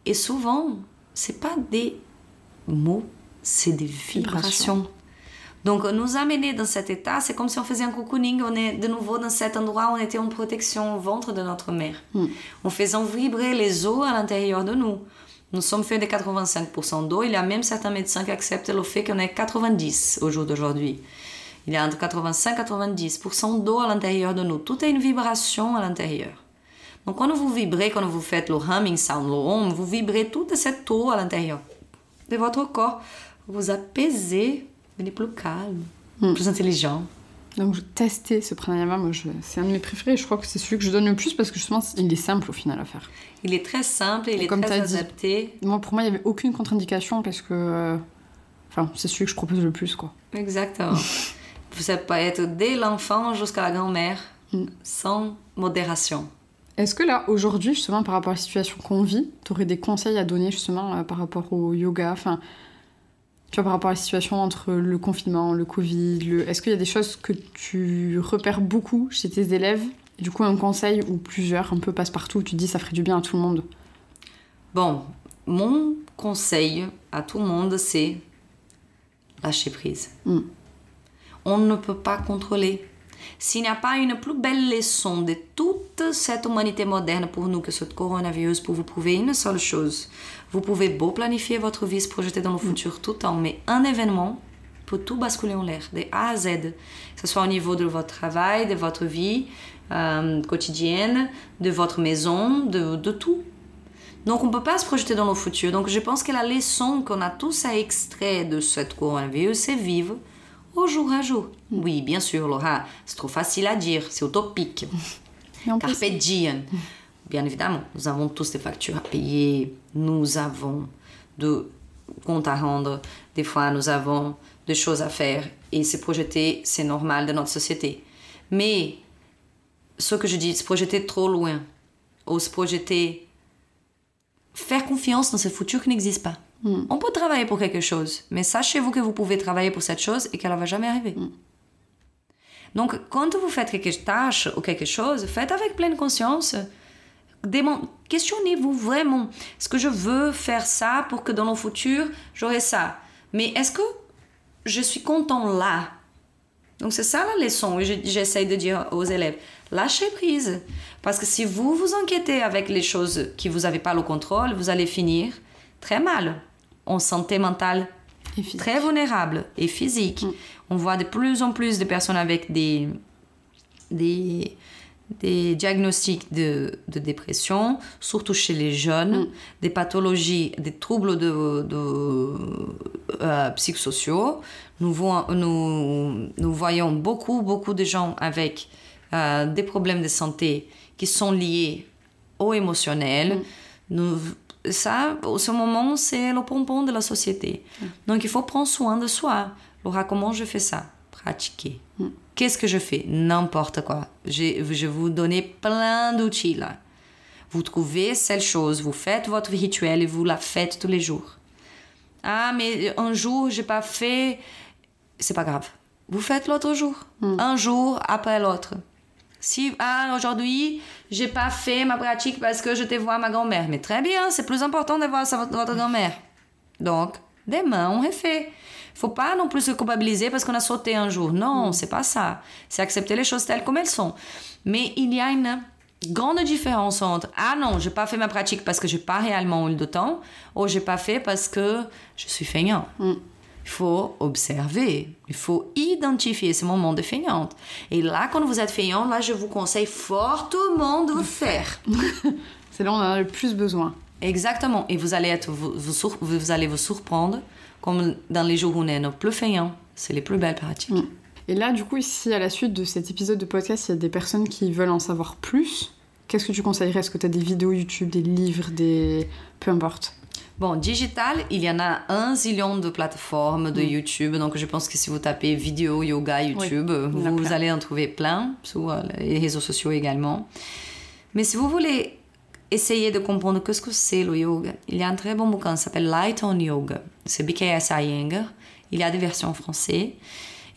Et souvent, c'est pas des mots, c'est des vibrations. Donc nous amener dans cet état, c'est comme si on faisait un cocooning, on est de nouveau dans cet endroit où on était en protection au ventre de notre mère. En faisant vibrer les os à l'intérieur de nous. Nous sommes faits de 85% d'eau. Il y a même certains médecins qui acceptent le fait qu'on est 90 au jour d'aujourd'hui. Il y a entre 85 et 90% d'eau à l'intérieur de nous. Tout est une vibration à l'intérieur. Donc quand vous vibrez, quand vous faites le humming sound, le hum, vous vibrez toute cette eau à l'intérieur de votre corps. Vous vous apaisez, vous êtes plus calme, plus intelligent. Donc, testais ce pranayama. Moi, c'est un de mes préférés. Je crois que c'est celui que je donne le plus parce que justement, il est simple au final à faire. Il est très simple, il Et est comme très dit. adapté. Moi, pour moi, il n'y avait aucune contre-indication parce que. euh, Enfin, c'est celui que je propose le plus, quoi. Exactement. [laughs] Ça peut être dès l'enfant jusqu'à la grand-mère, Mm. sans modération. Est-ce que là, aujourd'hui, justement, par rapport à la situation qu'on vit, tu aurais des conseils à donner justement euh, par rapport au yoga Enfin, tu vois, par rapport à la situation entre le confinement, le Covid, le... est-ce qu'il y a des choses que tu repères beaucoup chez tes élèves? Et Du coup, un conseil ou plusieurs, un peu passe-partout, où tu te dis ça ferait du bien à tout le monde Bon, mon conseil à tout le monde, c'est lâcher prise. Mm. On ne peut pas contrôler. S'il n'y a pas une plus belle leçon de toute cette humanité moderne pour nous que ce coronavirus, pour vous prouver une seule chose, vous pouvez beau planifier votre vie, se projeter dans le futur tout le temps, mais un événement peut tout basculer en l'air, de A à Z, que ce soit au niveau de votre travail, de votre vie euh, quotidienne, de votre maison, de, de tout. Donc on ne peut pas se projeter dans le futur. Donc je pense que la leçon qu'on a tous à extraire de cette coronavirus, c'est vivre au jour à jour. Oui, bien sûr, Laura, c'est trop facile à dire, c'est utopique. Carpe diem. Bien évidemment, nous avons tous des factures à payer, nous avons de comptes à rendre, des fois nous avons des choses à faire et se projeter, c'est normal de notre société. Mais ce que je dis, se projeter trop loin, ou se projeter, faire confiance dans ce futur qui n'existe pas. Mm. On peut travailler pour quelque chose, mais sachez-vous que vous pouvez travailler pour cette chose et qu'elle ne va jamais arriver. Donc, quand vous faites quelque tâche ou quelque chose, faites avec pleine conscience. Questionnez-vous vraiment. Est-ce que je veux faire ça pour que dans le futur, j'aurai ça? Mais est-ce que je suis content là? Donc, c'est ça la leçon que je- j'essaye de dire aux élèves. Lâchez prise. Parce que si vous vous inquiétez avec les choses qui vous n'avez pas le contrôle, vous allez finir très mal en santé mentale physique. très vulnérables et physiques. On voit de plus en plus de personnes avec des, des, des diagnostics de, de dépression, surtout chez les jeunes, des pathologies, des troubles de, de, euh, psychosociaux. Nous, voyons- nous, nous voyons beaucoup, beaucoup de gens avec euh, des problèmes de santé qui sont liés au émotionnel. Nous, ça, au ce moment, c'est le pompon de la société. Donc, il faut prendre soin de soi. Laura, comment je fais ça? Pratiquer. Qu'est-ce que je fais? N'importe quoi. Je vais vous donner plein d'outils là. Vous trouvez cette chose, vous faites votre rituel et vous la faites tous les jours. Ah, mais un jour, j'ai pas fait. C'est pas grave. Vous faites l'autre jour. Un jour après l'autre. Si, ah, aujourd'hui, j'ai pas fait ma pratique parce que je te vois ma grand-mère. Mais très bien, c'est plus important de voir votre grand-mère. Donc, demain, on refait. Faut pas non plus se culpabiliser parce qu'on a sauté un jour. Non, c'est pas ça. C'est accepter les choses telles comme elles sont. Mais il y a une grande différence entre ah non, j'ai pas fait ma pratique parce que j'ai pas réellement eu de temps, ou j'ai pas fait parce que je suis feignant. Il faut observer, il faut identifier ces moments de feignante. Et là, quand vous êtes feignant, là, je vous conseille fortement de le faire. [laughs] C'est là où on en a le plus besoin. Exactement. Et vous allez, être, vous, vous sur- vous allez vous surprendre, comme dans les jours où on est un peu feignant, c'est les plus belles pratiques. Mm. Et là, du coup, si à la suite de cet épisode de podcast, il y a des personnes qui veulent en savoir plus, qu'est-ce que tu conseillerais? Est-ce que tu as des vidéos YouTube, des livres, des... Peu importe? Bon, digital, il y en a un zillion de plateformes de YouTube. Donc, je pense que si vous tapez vidéo yoga YouTube, vous allez en trouver plein sur euh, les réseaux sociaux également. Mais si vous voulez essayer de comprendre qu'est-ce que c'est le yoga, il y a un très bon bouquin qui s'appelle Light on Yoga. C'est BKS Iyengar. Il y a des versions en français.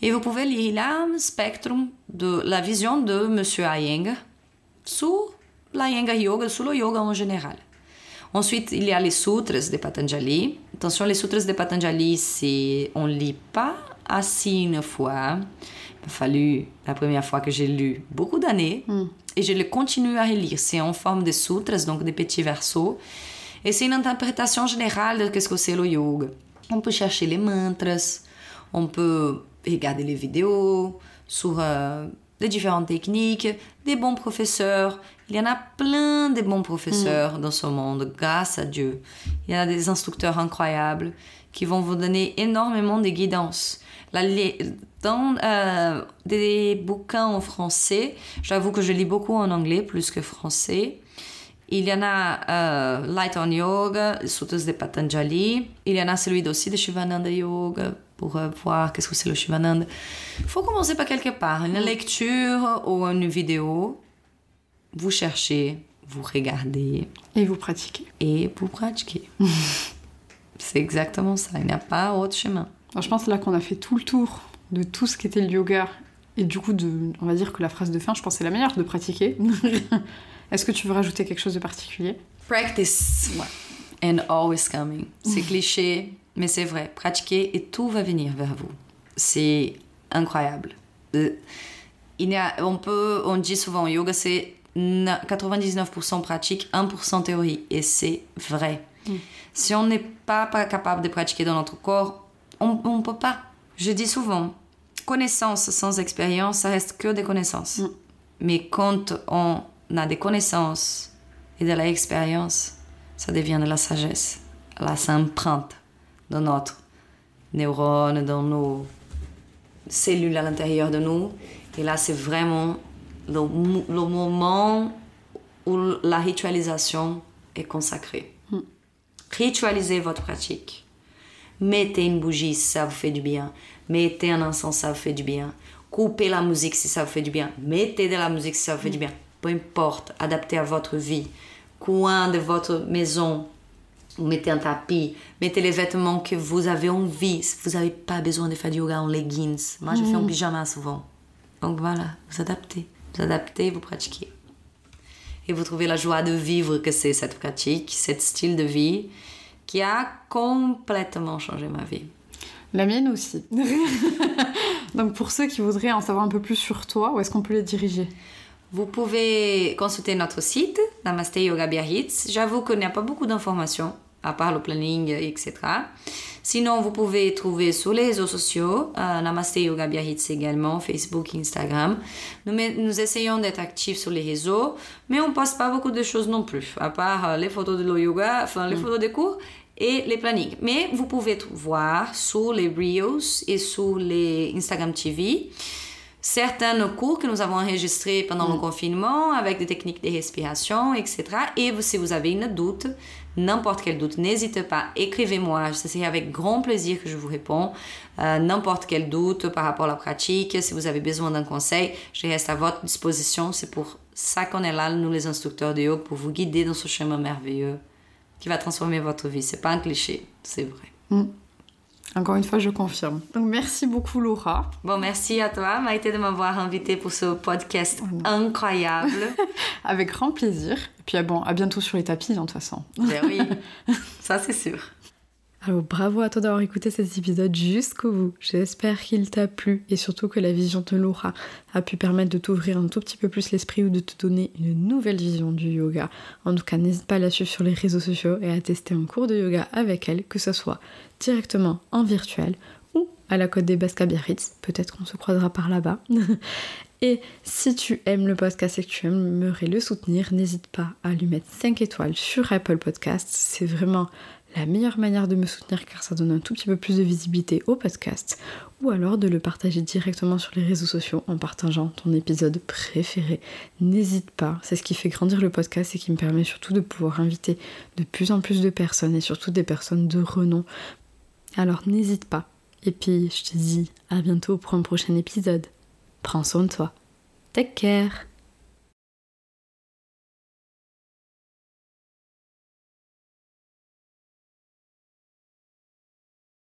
Et vous pouvez lire là un spectre de la vision de Monsieur Iyengar sur l'Iyengar Yoga, sur le yoga en général. Ensuite, il y a les sutras de Patanjali. Attention, les sutras de Patanjali, c'est on lit pas assez une fois. Il a fallu la première fois que j'ai lu beaucoup d'années et je le continue à relire. C'est en forme de sutras, donc des petits versos. Et c'est une interprétation générale de ce que c'est le yoga. On peut chercher les mantras, on peut regarder les vidéos sur euh, les différentes techniques, des bons professeurs. Il y en a plein de bons professeurs dans ce monde, grâce à Dieu. Il y a des instructeurs incroyables qui vont vous donner énormément de guidance. La, dans euh, des bouquins en français, j'avoue que je lis beaucoup en anglais plus que français. Il y en a euh, Light on Yoga, Sutras de Patanjali. Il y en a celui aussi de Shivananda Yoga. pour euh, voir qu'est-ce que c'est le Shivananda. Il faut commencer par quelque part, une lecture ou une vidéo. Vous cherchez, vous regardez. Et vous pratiquez. Et vous pratiquez. [laughs] c'est exactement ça, il n'y a pas autre chemin. je pense là qu'on a fait tout le tour de tout ce qu'était le yoga. Et du coup, de, on va dire que la phrase de fin, je pense c'est la meilleure, de pratiquer. [laughs] Est-ce que tu veux rajouter quelque chose de particulier? Practice. And always coming. C'est cliché, mais c'est vrai. Pratiquer et tout va venir vers vous. C'est incroyable. Euh, il y a, on, peut, on dit souvent, yoga c'est 99% pratique, 1% théorie. Et c'est vrai. Mm. Si on n'est pas, pas capable de pratiquer dans notre corps, on ne peut pas. Je dis souvent, connaissance sans expérience, ça reste que des connaissances. Mm. Mais quand on a des connaissances et de l'expérience, ça devient de la sagesse. Là, ça emprunte dans notre neurone, dans nos cellules à l'intérieur de nous. Et là, c'est vraiment le, le, moment où la ritualisation est consacrée. Hmm. Ritualisez votre pratique. Mettez une bougie si ça vous fait du bien. Mettez un encens si ça vous fait du bien. Coupez la musique si ça vous fait du bien. Mettez de la musique si ça vous fait du bien. Peu importe, adaptez à votre vie. Coin de votre maison, mettez un tapis, mettez les vêtements que vous avez envie. Vous n'avez pas besoin de faire du yoga en leggings. Moi, je fais en mm. pyjama souvent. Donc voilà, vous adaptez. Vous adaptez, vous pratiquez. Et vous trouvez la joie de vivre que c'est cette pratique, cet style de vie qui a complètement changé ma vie. La mienne aussi. [laughs] Donc pour ceux qui voudraient en savoir un peu plus sur toi, où est-ce qu'on peut les diriger? Vous pouvez consulter notre site, Namaste Yoga Biarritz. J'avoue qu'il n'y a pas beaucoup d'informations à part le planning, etc. Sinon, vous pouvez trouver sur les réseaux sociaux, euh, Namaste Yoga Biarritz également, Facebook, Instagram. Nous, nous essayons d'être actifs sur les réseaux, mais on poste pas beaucoup de choses non plus, à part euh, les photos de le yoga, enfin les mm. photos des cours et les plannings. Mais vous pouvez voir sur les Reels et sur les Instagram TV certains cours que nous avons enregistrés pendant le mm. confinement avec des techniques de respiration, etc. Et si vous avez une doute, n'importe quel doute, n'hésitez pas, écrivez-moi, c'est avec grand plaisir que je vous réponds. Euh, n'importe quel doute par rapport à la pratique, si vous avez besoin d'un conseil, je reste à votre disposition. C'est pour ça qu'on est là, nous les instructeurs de yoga, pour vous guider dans ce chemin merveilleux qui va transformer votre vie. C'est pas un cliché, c'est vrai. Mm. Encore une fois, je confirme. Donc merci beaucoup Laura. Bon, merci à toi Maïté de m'avoir invité pour ce podcast incroyable. [laughs] Avec grand plaisir. Et puis ah bon, à bientôt sur les tapis, hein, de toute façon. Ben oui, [laughs] ça c'est sûr. Alors bravo à toi d'avoir écouté cet épisode jusqu'au bout. J'espère qu'il t'a plu et surtout que la vision de Laura a pu permettre de t'ouvrir un tout petit peu plus l'esprit ou de te donner une nouvelle vision du yoga. En tout cas, n'hésite pas à la suivre sur les réseaux sociaux et à tester un cours de yoga avec elle, que ce soit directement en virtuel ou à la côte des Basques Biarritz. Peut-être qu'on se croisera par là-bas. [laughs] Et si tu aimes le podcast et que tu aimerais le soutenir, n'hésite pas à lui mettre 5 étoiles sur Apple Podcasts. C'est vraiment la meilleure manière de me soutenir car ça donne un tout petit peu plus de visibilité au podcast ou alors de le partager directement sur les réseaux sociaux en partageant ton épisode préféré. N'hésite pas, c'est ce qui fait grandir le podcast et qui me permet surtout de pouvoir inviter de plus en plus de personnes et surtout des personnes de renom. Alors n'hésite pas. Et puis je te dis à bientôt pour un prochain épisode. Prends soin de toi. Take care